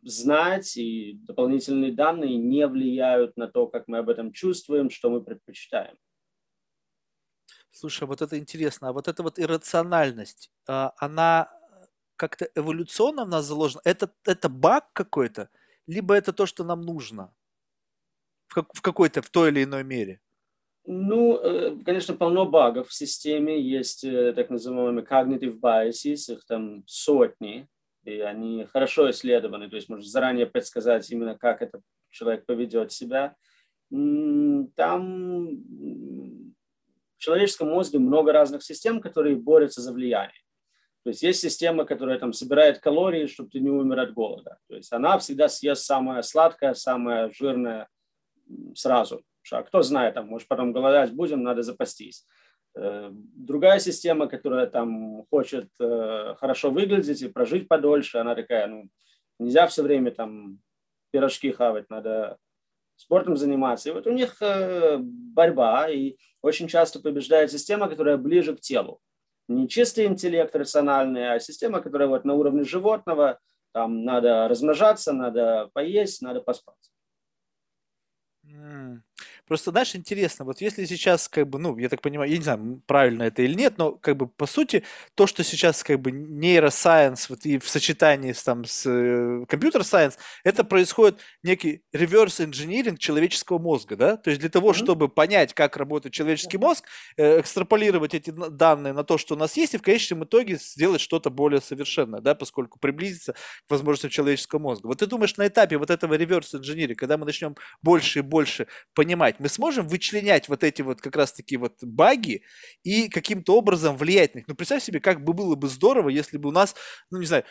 знать и дополнительные данные не влияют на то, как мы об этом чувствуем, что мы предпочитаем. Слушай, а вот это интересно, а вот эта вот иррациональность, а, она как-то эволюционно в нас заложено? Это, это баг какой-то? Либо это то, что нам нужно? В, как, в какой-то, в той или иной мере? Ну, э, конечно, полно багов в системе. Есть э, так называемые cognitive biases, их там сотни, и они хорошо исследованы. То есть можно заранее предсказать именно, как этот человек поведет себя. Там в человеческом мозге много разных систем, которые борются за влияние. То есть есть система, которая там собирает калории, чтобы ты не умер от голода. То есть она всегда съест самое сладкое, самое жирное сразу. А кто знает, там, может, потом голодать будем, надо запастись. Э, другая система, которая там хочет э, хорошо выглядеть и прожить подольше, она такая, ну, нельзя все время там пирожки хавать, надо спортом заниматься. И вот у них э, борьба, и очень часто побеждает система, которая ближе к телу. Не чистый интеллект рациональный, а система, которая вот на уровне животного, там надо размножаться, надо поесть, надо поспать. Просто, знаешь, интересно, вот если сейчас, как бы, ну, я так понимаю, я не знаю, правильно это или нет, но, как бы, по сути, то, что сейчас, как бы, нейросайенс, вот и в сочетании с, там, с компьютер-сайенс, э, это происходит некий реверс инжиниринг человеческого мозга, да? То есть для того, mm-hmm. чтобы понять, как работает человеческий мозг, э, экстраполировать эти данные на то, что у нас есть, и в конечном итоге сделать что-то более совершенное, да, поскольку приблизиться к возможностям человеческого мозга. Вот ты думаешь, на этапе вот этого реверс инжиниринга, когда мы начнем больше и больше понимать, понимать, мы сможем вычленять вот эти вот как раз-таки вот баги и каким-то образом влиять на них. Ну, представь себе, как бы было бы здорово, если бы у нас, ну, не знаю,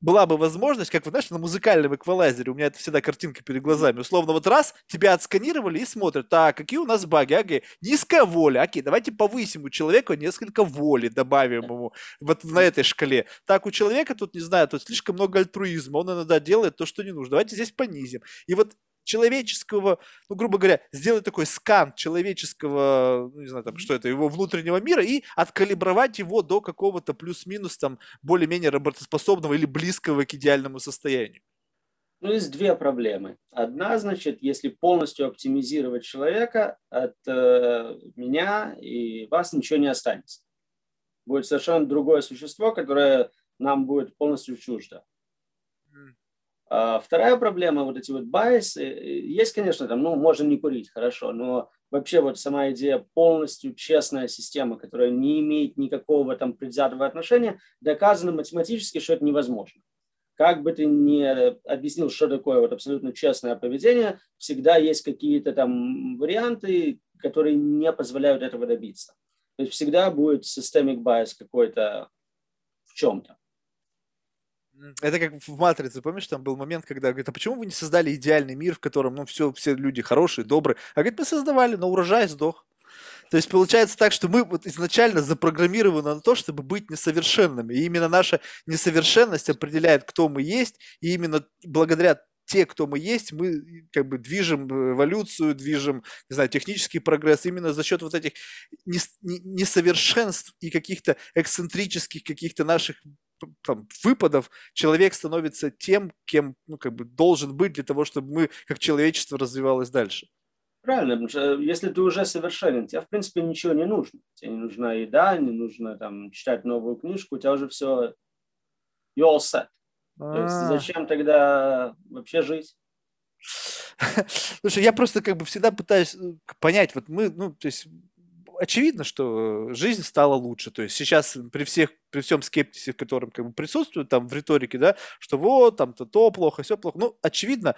была бы возможность, как вы знаешь, на музыкальном эквалайзере, у меня это всегда картинка перед глазами, условно, вот раз тебя отсканировали и смотрят, так, какие у нас баги, окей, низкая воля, окей, давайте повысим у человека несколько воли, добавим ему вот на этой шкале. Так, у человека тут, не знаю, тут слишком много альтруизма, он иногда делает то, что не нужно, давайте здесь понизим. И вот человеческого, ну, грубо говоря, сделать такой скан человеческого, ну, не знаю, там, что это, его внутреннего мира и откалибровать его до какого-то плюс-минус там более-менее работоспособного или близкого к идеальному состоянию. Ну, есть две проблемы. Одна, значит, если полностью оптимизировать человека, от э, меня и вас ничего не останется. Будет совершенно другое существо, которое нам будет полностью чуждо. А вторая проблема, вот эти вот байсы, э, есть, конечно, там, ну, можно не курить, хорошо, но вообще вот сама идея полностью честная система, которая не имеет никакого там предвзятого отношения, доказано математически, что это невозможно. Как бы ты ни объяснил, что такое вот абсолютно честное поведение, всегда есть какие-то там варианты, которые не позволяют этого добиться. То есть всегда будет systemic bias какой-то в чем-то. Это как в «Матрице», помнишь, там был момент, когда говорит, а почему вы не создали идеальный мир, в котором, ну, все, все люди хорошие, добрые? А говорит, мы создавали, но урожай сдох. То есть получается так, что мы вот изначально запрограммированы на то, чтобы быть несовершенными. И именно наша несовершенность определяет, кто мы есть. И именно благодаря те, кто мы есть, мы как бы движем эволюцию, движем, не знаю, технический прогресс именно за счет вот этих несовершенств и каких-то эксцентрических каких-то наших там, выпадов человек становится тем, кем ну, как бы должен быть для того, чтобы мы как человечество развивалось дальше. Правильно, потому что если ты уже совершенен, тебе в принципе ничего не нужно. Тебе не нужна еда, не нужно там читать новую книжку, у тебя уже все you all set. То есть а. зачем тогда вообще жить? Слушай, я просто как бы всегда пытаюсь э, понять, вот мы, ну, то есть очевидно, что жизнь стала лучше. То есть сейчас при всех, при всем скептисе, в котором как бы присутствует там в риторике, да, что вот там-то то плохо, все плохо. Ну, очевидно,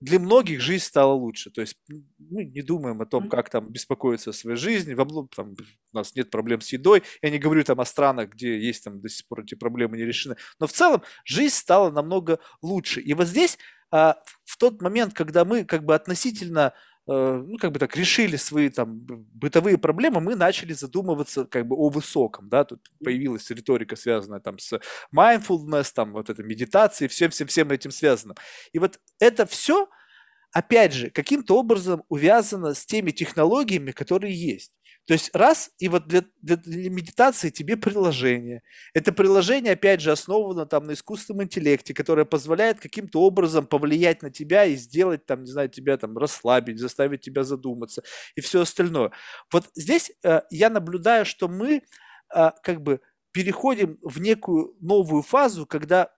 для многих жизнь стала лучше. То есть мы не думаем о том, как там беспокоиться о своей жизни. Там, у нас нет проблем с едой. Я не говорю там о странах, где есть там до сих пор эти проблемы не решены. Но в целом жизнь стала намного лучше. И вот здесь а, в тот момент, когда мы как бы относительно Э, ну, как бы так, решили свои там бытовые проблемы, мы начали задумываться как бы о высоком, да, тут появилась риторика, связанная там с mindfulness, там вот это медитацией, всем-всем-всем этим связано. И вот это все, опять же, каким-то образом увязано с теми технологиями, которые есть. То есть раз, и вот для, для, медитации тебе приложение. Это приложение, опять же, основано там на искусственном интеллекте, которое позволяет каким-то образом повлиять на тебя и сделать там, не знаю, тебя там расслабить, заставить тебя задуматься и все остальное. Вот здесь э, я наблюдаю, что мы э, как бы переходим в некую новую фазу, когда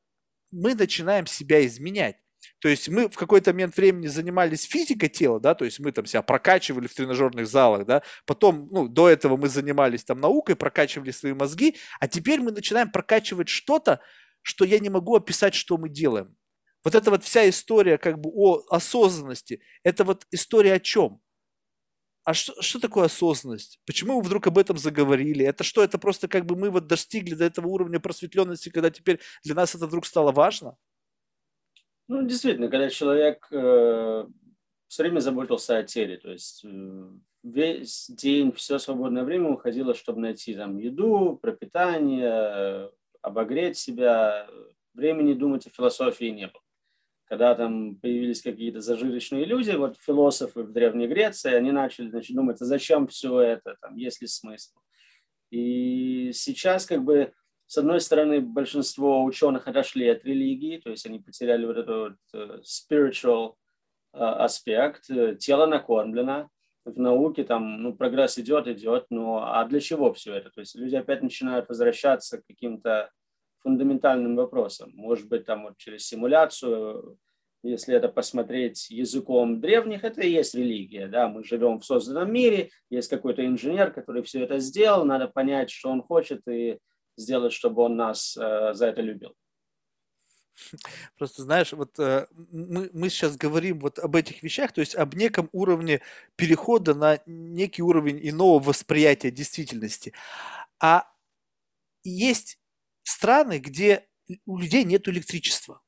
мы начинаем себя изменять. То есть мы в какой-то момент времени занимались физикой тела, да, то есть мы там себя прокачивали в тренажерных залах, да, потом, ну, до этого мы занимались там наукой, прокачивали свои мозги, а теперь мы начинаем прокачивать что-то, что я не могу описать, что мы делаем. Вот эта вот вся история как бы о осознанности, это вот история о чем? А что, что такое осознанность? Почему мы вдруг об этом заговорили? Это что? Это просто как бы мы вот достигли до этого уровня просветленности, когда теперь для нас это вдруг стало важно? Ну, действительно, когда человек э, все время заботился о теле, то есть э, весь день, все свободное время уходило, чтобы найти там еду, пропитание, обогреть себя, времени думать о философии не было. Когда там появились какие-то зажиточные люди, вот философы в Древней Греции, они начали значит, думать, а зачем все это, там, есть ли смысл. И сейчас как бы с одной стороны, большинство ученых отошли от религии, то есть они потеряли вот этот вот э, spiritual э, аспект, тело накормлено, в науке там, ну, прогресс идет, идет, но а для чего все это? То есть люди опять начинают возвращаться к каким-то фундаментальным вопросам. Может быть, там вот через симуляцию, если это посмотреть языком древних, это и есть религия. Да? Мы живем в созданном мире, есть какой-то инженер, который все это сделал, надо понять, что он хочет, и сделать, чтобы он нас э, за это любил. Просто знаешь, вот э, мы, мы сейчас говорим вот об этих вещах, то есть об неком уровне перехода на некий уровень иного восприятия действительности. А есть страны, где у людей нет электричества.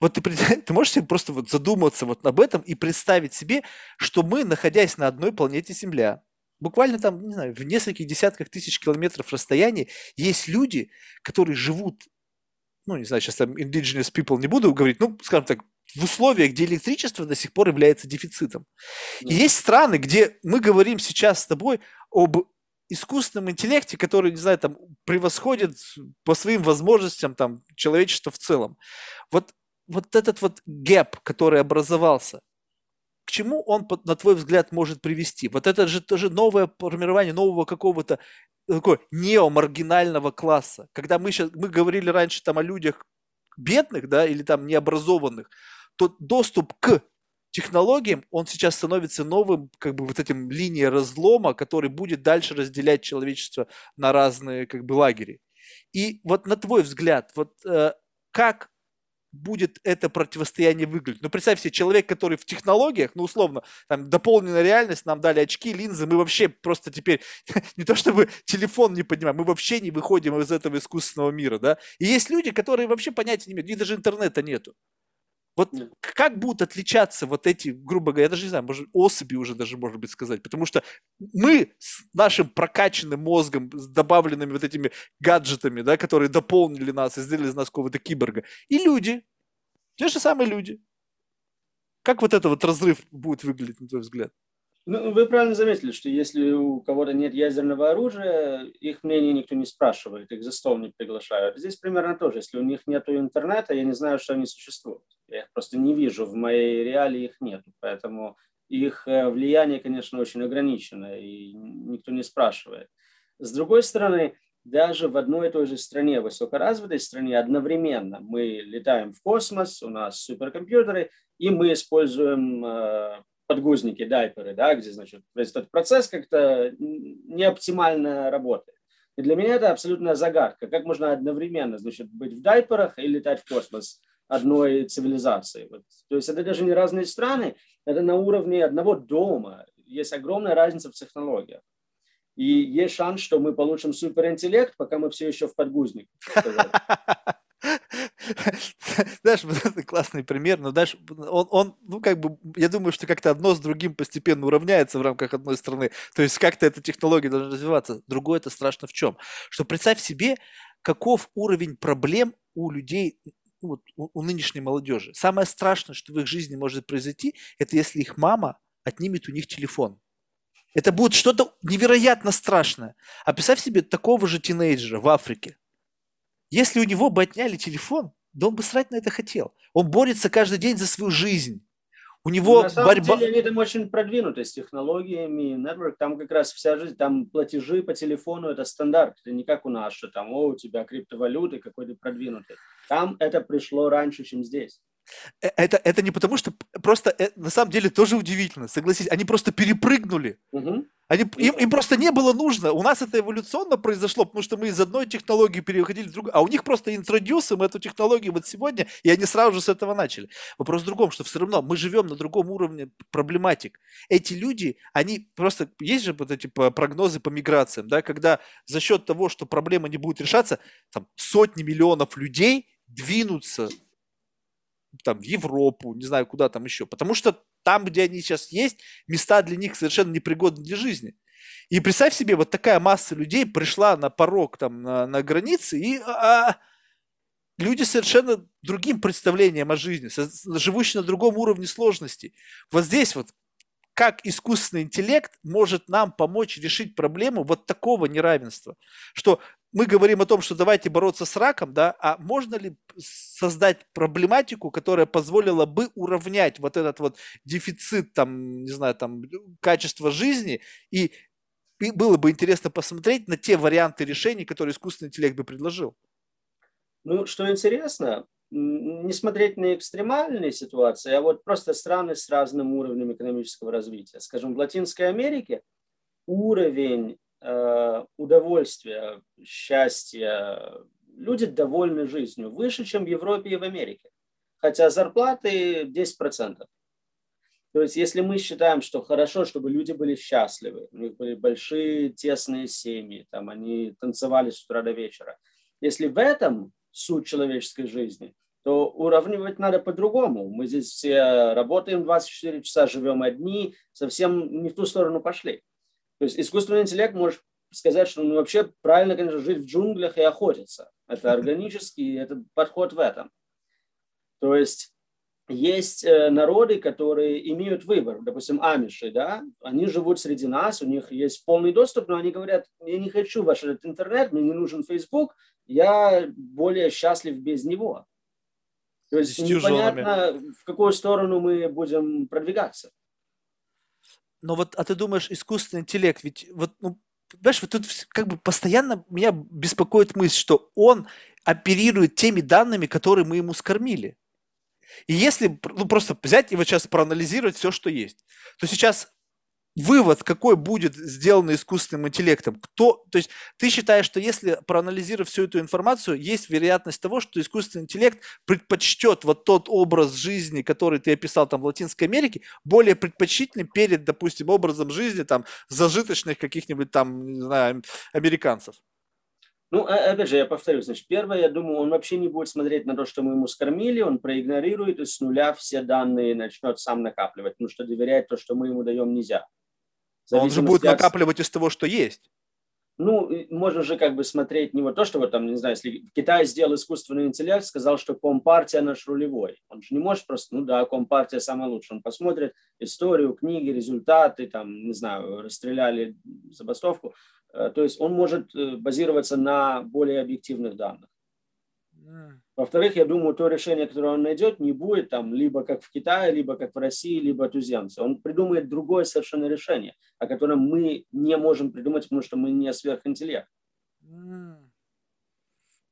Вот ты, ты можешь себе просто вот задуматься вот об этом и представить себе, что мы, находясь на одной планете Земля, буквально там, не знаю, в нескольких десятках тысяч километров расстояния есть люди, которые живут, ну, не знаю, сейчас там indigenous people не буду говорить, ну, скажем так, в условиях, где электричество до сих пор является дефицитом. И есть страны, где мы говорим сейчас с тобой об искусственном интеллекте, который, не знаю, там, превосходит по своим возможностям там, человечество в целом. Вот, вот этот вот гэп, который образовался, к чему он, на твой взгляд, может привести? Вот это же тоже новое формирование нового какого-то такого неомаргинального класса. Когда мы сейчас, мы говорили раньше там о людях бедных, да, или там необразованных, то доступ к технологиям, он сейчас становится новым, как бы вот этим линией разлома, который будет дальше разделять человечество на разные как бы лагеря. И вот на твой взгляд, вот э, как будет это противостояние выглядеть. Ну, представь себе, человек, который в технологиях, ну, условно, там, дополненная реальность, нам дали очки, линзы, мы вообще просто теперь, не то чтобы телефон не поднимаем, мы вообще не выходим из этого искусственного мира, да. И есть люди, которые вообще понятия не имеют, у них даже интернета нету. Вот как будут отличаться вот эти, грубо говоря, я даже не знаю, может, особи уже даже, может быть, сказать, потому что мы с нашим прокачанным мозгом, с добавленными вот этими гаджетами, да, которые дополнили нас и сделали из нас какого-то киборга, и люди, те же самые люди. Как вот этот вот разрыв будет выглядеть, на твой взгляд? Ну, вы правильно заметили, что если у кого-то нет ядерного оружия, их мнение никто не спрашивает, их за стол не приглашают. Здесь примерно тоже. Если у них нет интернета, я не знаю, что они существуют. Я их просто не вижу, в моей реалии их нет. Поэтому их э, влияние, конечно, очень ограничено, и никто не спрашивает. С другой стороны, даже в одной и той же стране, высокоразвитой стране, одновременно мы летаем в космос, у нас суперкомпьютеры, и мы используем э, подгузники, дайперы, да, где, значит, этот процесс как-то неоптимально работает. И для меня это абсолютная загадка. Как можно одновременно, значит, быть в дайперах и летать в космос одной цивилизации? Вот. То есть это даже не разные страны, это на уровне одного дома. Есть огромная разница в технологиях. И есть шанс, что мы получим суперинтеллект, пока мы все еще в подгузнике. Знаешь, вот это классный пример, но знаешь, он, он, ну, как бы, я думаю, что как-то одно с другим постепенно уравняется в рамках одной страны. То есть как-то эта технология должна развиваться. Другое это страшно в чем? Что представь себе, каков уровень проблем у людей, ну, вот, у, у нынешней молодежи. Самое страшное, что в их жизни может произойти, это если их мама отнимет у них телефон. Это будет что-то невероятно страшное. А представь себе такого же тинейджера в Африке. Если у него бы отняли телефон, да он бы срать на это хотел. Он борется каждый день за свою жизнь. У него Ну, на самом борьба... деле они там очень продвинуты с технологиями, network, там как раз вся жизнь, там платежи по телефону это стандарт, это не как у нас, что там, о, у тебя криптовалюты какой-то продвинутый. Там это пришло раньше, чем здесь. Э, Это, это не потому, что просто э, на самом деле тоже удивительно, согласись, они просто перепрыгнули. Мгм. Они, им, им просто не было нужно. У нас это эволюционно произошло, потому что мы из одной технологии переходили в другую, а у них просто интродюсим эту технологию вот сегодня, и они сразу же с этого начали. Вопрос в другом, что все равно мы живем на другом уровне проблематик. Эти люди, они просто, есть же вот эти прогнозы по миграциям, да, когда за счет того, что проблема не будет решаться, там сотни миллионов людей двинутся там, в Европу, не знаю, куда там еще. Потому что там, где они сейчас есть, места для них совершенно непригодны для жизни. И представь себе, вот такая масса людей пришла на порог там на, на границе, и а, люди совершенно другим представлением о жизни, живущие на другом уровне сложности. Вот здесь вот как искусственный интеллект может нам помочь решить проблему вот такого неравенства, что мы говорим о том, что давайте бороться с раком, да, а можно ли создать проблематику, которая позволила бы уравнять вот этот вот дефицит, там, не знаю, там, качества жизни, и, и было бы интересно посмотреть на те варианты решений, которые искусственный интеллект бы предложил. Ну, что интересно, не смотреть на экстремальные ситуации, а вот просто страны с разным уровнем экономического развития. Скажем, в Латинской Америке уровень удовольствия, счастья, люди довольны жизнью выше, чем в Европе и в Америке. Хотя зарплаты 10%. То есть, если мы считаем, что хорошо, чтобы люди были счастливы, у них были большие тесные семьи, там они танцевали с утра до вечера. Если в этом суть человеческой жизни, то уравнивать надо по-другому. Мы здесь все работаем 24 часа, живем одни, совсем не в ту сторону пошли. То есть искусственный интеллект может сказать, что ну, вообще правильно, конечно, жить в джунглях и охотиться. Это органический, это подход в этом. То есть есть э, народы, которые имеют выбор. Допустим, амиши, да, они живут среди нас, у них есть полный доступ, но они говорят, я не хочу ваш этот интернет, мне не нужен Facebook, я более счастлив без него. То есть непонятно, в какую сторону мы будем продвигаться. Но вот, а ты думаешь, искусственный интеллект, ведь вот, ну, понимаешь, вот тут как бы постоянно меня беспокоит мысль, что он оперирует теми данными, которые мы ему скормили. И если ну, просто взять и вот сейчас проанализировать все, что есть, то сейчас вывод, какой будет сделан искусственным интеллектом, кто, то есть ты считаешь, что если проанализировать всю эту информацию, есть вероятность того, что искусственный интеллект предпочтет вот тот образ жизни, который ты описал там в Латинской Америке, более предпочтительным перед, допустим, образом жизни там зажиточных каких-нибудь там, не знаю, американцев. Ну, опять же, я повторю, значит, первое, я думаю, он вообще не будет смотреть на то, что мы ему скормили, он проигнорирует и с нуля все данные начнет сам накапливать, потому что доверять то, что мы ему даем, нельзя. Он же будет от- накапливать из того, что есть. Ну, можно же как бы смотреть не вот то, что вот там, не знаю, если Китай сделал искусственный интеллект, сказал, что Компартия наш рулевой. Он же не может просто, ну да, Компартия самая лучшая. Он посмотрит историю, книги, результаты, там, не знаю, расстреляли забастовку. Э, То есть он может э, базироваться на более объективных данных. Во-вторых, я думаю, то решение, которое он найдет, не будет там либо как в Китае, либо как в России, либо туземцы. Он придумает другое совершенно решение, о котором мы не можем придумать, потому что мы не сверхинтеллект. М.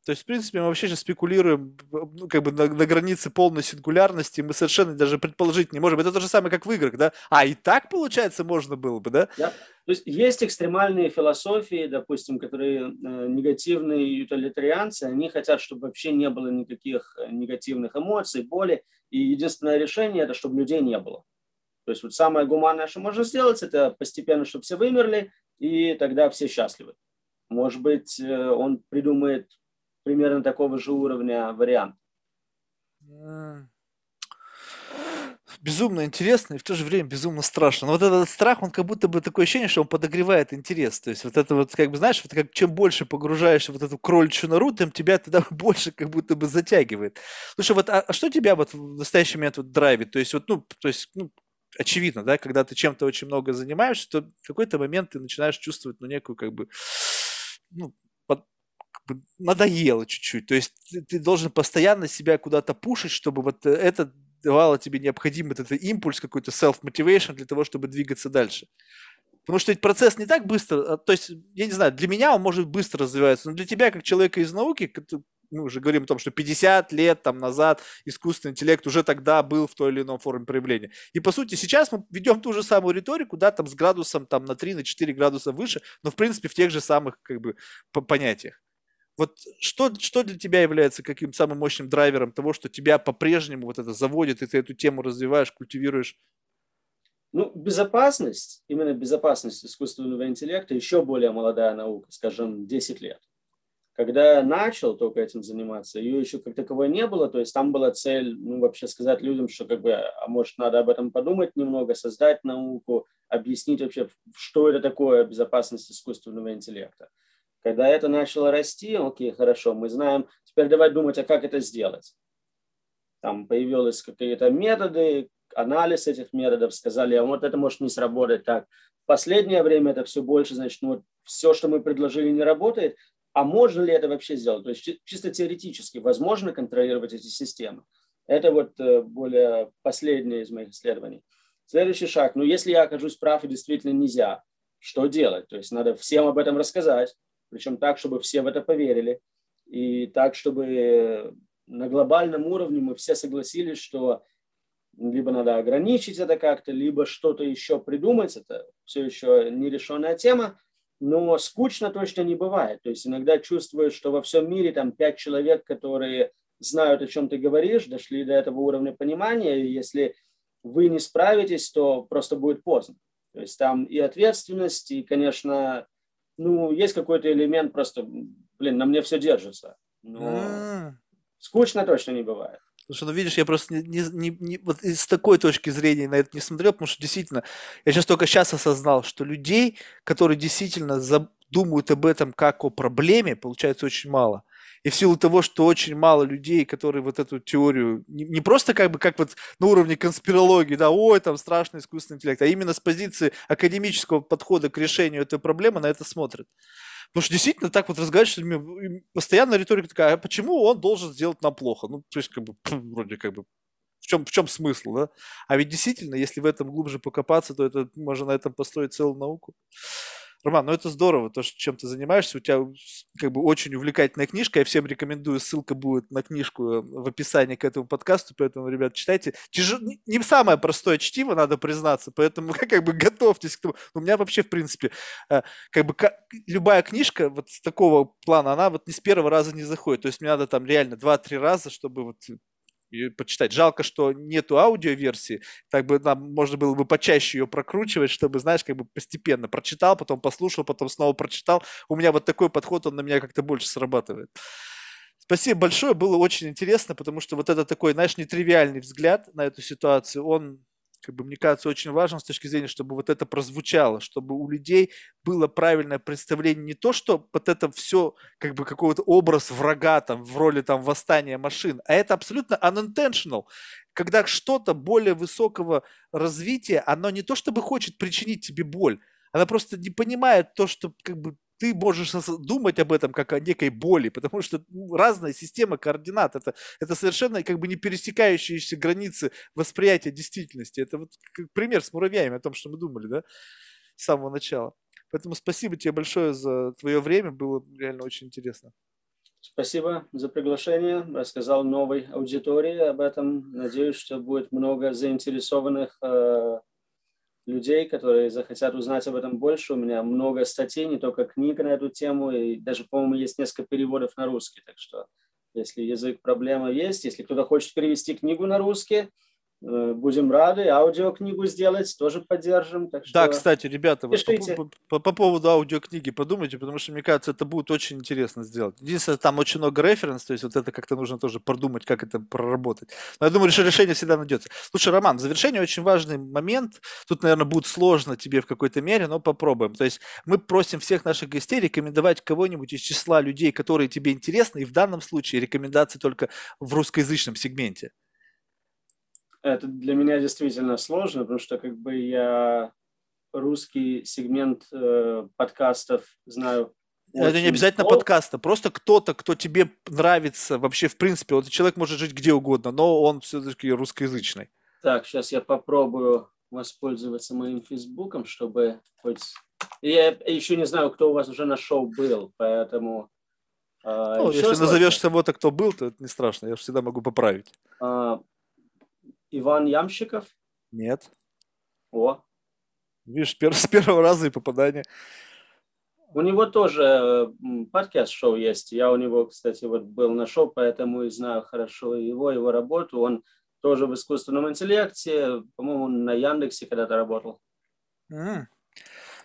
То есть, в принципе, мы вообще сейчас спекулируем ну, как бы на, на границе полной сингулярности, мы совершенно даже предположить не можем. Это то же самое, как в играх, да? А, и так, получается, можно было бы, да? Да? То есть есть экстремальные философии, допустим, которые э, негативные ютилитарианцы, они хотят, чтобы вообще не было никаких э, негативных эмоций, боли, и единственное решение – это чтобы людей не было. То есть вот самое гуманное, что можно сделать, это постепенно, чтобы все вымерли, и тогда все счастливы. Может быть, э, он придумает примерно такого же уровня вариант. Безумно интересно и в то же время безумно страшно. Но вот этот страх, он как будто бы такое ощущение, что он подогревает интерес. То есть вот это вот, как бы, знаешь, вот как чем больше погружаешься вот эту кроличью нору, тем тебя туда больше как будто бы затягивает. Слушай, вот а, а что тебя вот в настоящий момент вот драйвит? То есть вот, ну, то есть, ну, очевидно, да, когда ты чем-то очень много занимаешься, то в какой-то момент ты начинаешь чувствовать, ну, некую как бы, ну, надоело чуть-чуть. То есть ты, ты должен постоянно себя куда-то пушить, чтобы вот э, это давало тебе необходимый этот импульс, какой-то self-motivation для того, чтобы двигаться дальше. Потому что ведь процесс не так быстро, а, то есть, я не знаю, для меня он может быстро развиваться, но для тебя, как человека из науки, мы уже говорим о том, что 50 лет там назад искусственный интеллект уже тогда был в той или иной форме проявления. И по сути сейчас мы ведем ту же самую риторику, да, там с градусом там на 3, на 4 градуса выше, но в принципе в тех же самых как бы понятиях. Вот что, что для тебя является каким самым мощным драйвером того, что тебя по-прежнему вот это заводит, и ты эту тему развиваешь, культивируешь? Ну, безопасность, именно безопасность искусственного интеллекта еще более молодая наука, скажем, 10 лет. Когда я начал только этим заниматься, ее еще как таковой не было, то есть там была цель, ну, вообще сказать людям, что как бы, а может, надо об этом подумать немного, создать науку, объяснить вообще, что это такое безопасность искусственного интеллекта. Когда это начало расти, окей, хорошо, мы знаем, теперь давай думать, а как это сделать. Там появились какие-то методы, анализ этих методов, сказали, а вот это может не сработать так. В последнее время это все больше, значит, ну, вот все, что мы предложили, не работает, а можно ли это вообще сделать? То есть чисто теоретически возможно контролировать эти системы. Это вот э, более последнее из моих исследований. Следующий шаг. Ну, если я окажусь прав и действительно нельзя, что делать? То есть надо всем об этом рассказать, причем так, чтобы все в это поверили, и так, чтобы на глобальном уровне мы все согласились, что либо надо ограничить это как-то, либо что-то еще придумать. Это все еще нерешенная тема но скучно точно не бывает. То есть иногда чувствуешь, что во всем мире там пять человек, которые знают, о чем ты говоришь, дошли до этого уровня понимания, и если вы не справитесь, то просто будет поздно. То есть там и ответственность, и, конечно, ну, есть какой-то элемент просто, блин, на мне все держится. Но а. скучно точно не бывает. Потому что, ну, видишь, я просто не, не, не, вот с такой точки зрения на это не смотрел, потому что действительно, я сейчас только сейчас осознал, что людей, которые действительно думают об этом как о проблеме, получается очень мало. И в силу того, что очень мало людей, которые вот эту теорию, не, не просто как бы как вот на уровне конспирологии, да, ой, там страшный искусственный интеллект, а именно с позиции академического подхода к решению этой проблемы на это смотрят. Потому что действительно так вот разговариваешь постоянно риторика такая, а почему он должен сделать нам плохо? Ну, то есть, как бы, вроде как бы, в чем, в чем смысл, да? А ведь действительно, если в этом глубже покопаться, то это можно на этом построить целую науку. Роман, ну это здорово, то, что чем ты занимаешься. У тебя как бы очень увлекательная книжка. Я всем рекомендую, ссылка будет на книжку э, в описании к этому подкасту, поэтому, ребят, читайте. Тяж... Не самое простое чтиво, надо признаться, поэтому как бы готовьтесь к тому. У меня вообще, в принципе, э, как бы любая книжка вот с такого плана, она вот не с первого раза не заходит. То есть мне надо там реально 2-3 раза, чтобы вот почитать. Жалко, что нету аудиоверсии, так бы нам можно было бы почаще ее прокручивать, чтобы, знаешь, как бы постепенно прочитал, потом послушал, потом снова прочитал. У меня вот такой подход, он на меня как-то больше срабатывает. Спасибо большое, было очень интересно, потому что вот это такой, знаешь, нетривиальный взгляд на эту ситуацию, он как бы, мне кажется, очень важно с точки зрения, чтобы вот это прозвучало, чтобы у людей было правильное представление не то, что вот это все как бы какой-то образ врага там в роли там восстания машин, а это абсолютно unintentional, когда что-то более высокого развития, оно не то чтобы хочет причинить тебе боль, она просто не понимает то, что как бы ты можешь думать об этом как о некой боли, потому что ну, разная система координат, это, это совершенно как бы не пересекающиеся границы восприятия действительности. Это вот пример с муравьями о том, что мы думали, да, с самого начала. Поэтому спасибо тебе большое за твое время, было реально очень интересно. Спасибо за приглашение. Рассказал новой аудитории об этом. Надеюсь, что будет много заинтересованных э, людей, которые захотят узнать об этом больше. У меня много статей, не только книг на эту тему, и даже, по-моему, есть несколько переводов на русский. Так что, если язык проблема есть, если кто-то хочет перевести книгу на русский, будем рады аудиокнигу сделать, тоже поддержим. Так что да, кстати, ребята, вот по, по, по поводу аудиокниги подумайте, потому что, мне кажется, это будет очень интересно сделать. Единственное, там очень много референс, то есть вот это как-то нужно тоже продумать, как это проработать. Но я думаю, решение всегда найдется. Слушай, Роман, в завершение очень важный момент. Тут, наверное, будет сложно тебе в какой-то мере, но попробуем. То есть мы просим всех наших гостей рекомендовать кого-нибудь из числа людей, которые тебе интересны, и в данном случае рекомендации только в русскоязычном сегменте. Это для меня действительно сложно, потому что как бы я русский сегмент э, подкастов знаю Это не обязательно долго. подкаста, просто кто-то, кто тебе нравится вообще в принципе. Вот человек может жить где угодно, но он все-таки русскоязычный. Так, сейчас я попробую воспользоваться моим фейсбуком, чтобы хоть... Я еще не знаю, кто у вас уже на шоу был, поэтому... а, Ну, если раз назовешь кого-то, кто был, то это не страшно, я же всегда могу поправить. А, Иван Ямщиков. Нет. О, Видишь, с первого раза и попадание. У него тоже подкаст-шоу есть. Я у него, кстати, вот был на шоу, поэтому и знаю хорошо его, его работу. Он тоже в искусственном интеллекте, по-моему, на Яндексе когда-то работал. М,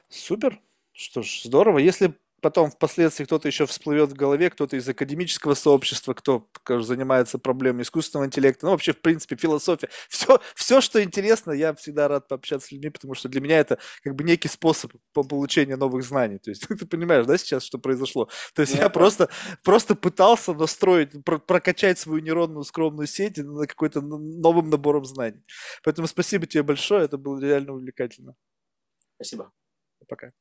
Супер. Что ж, здорово. Если потом впоследствии кто-то еще всплывет в голове, кто-то из академического сообщества, кто скажем, занимается проблемой искусственного интеллекта, ну вообще, в принципе, философия, все, все, что интересно, я всегда рад пообщаться с людьми, потому что для меня это как бы некий способ по получению новых знаний. То есть ты понимаешь, да, сейчас, что произошло? То есть Ну, я я просто, просто пытался настроить, про- прокачать свою нейронную скромную сеть на какой-то новым набором знаний. Поэтому спасибо тебе большое, это было реально увлекательно. Спасибо. Пока.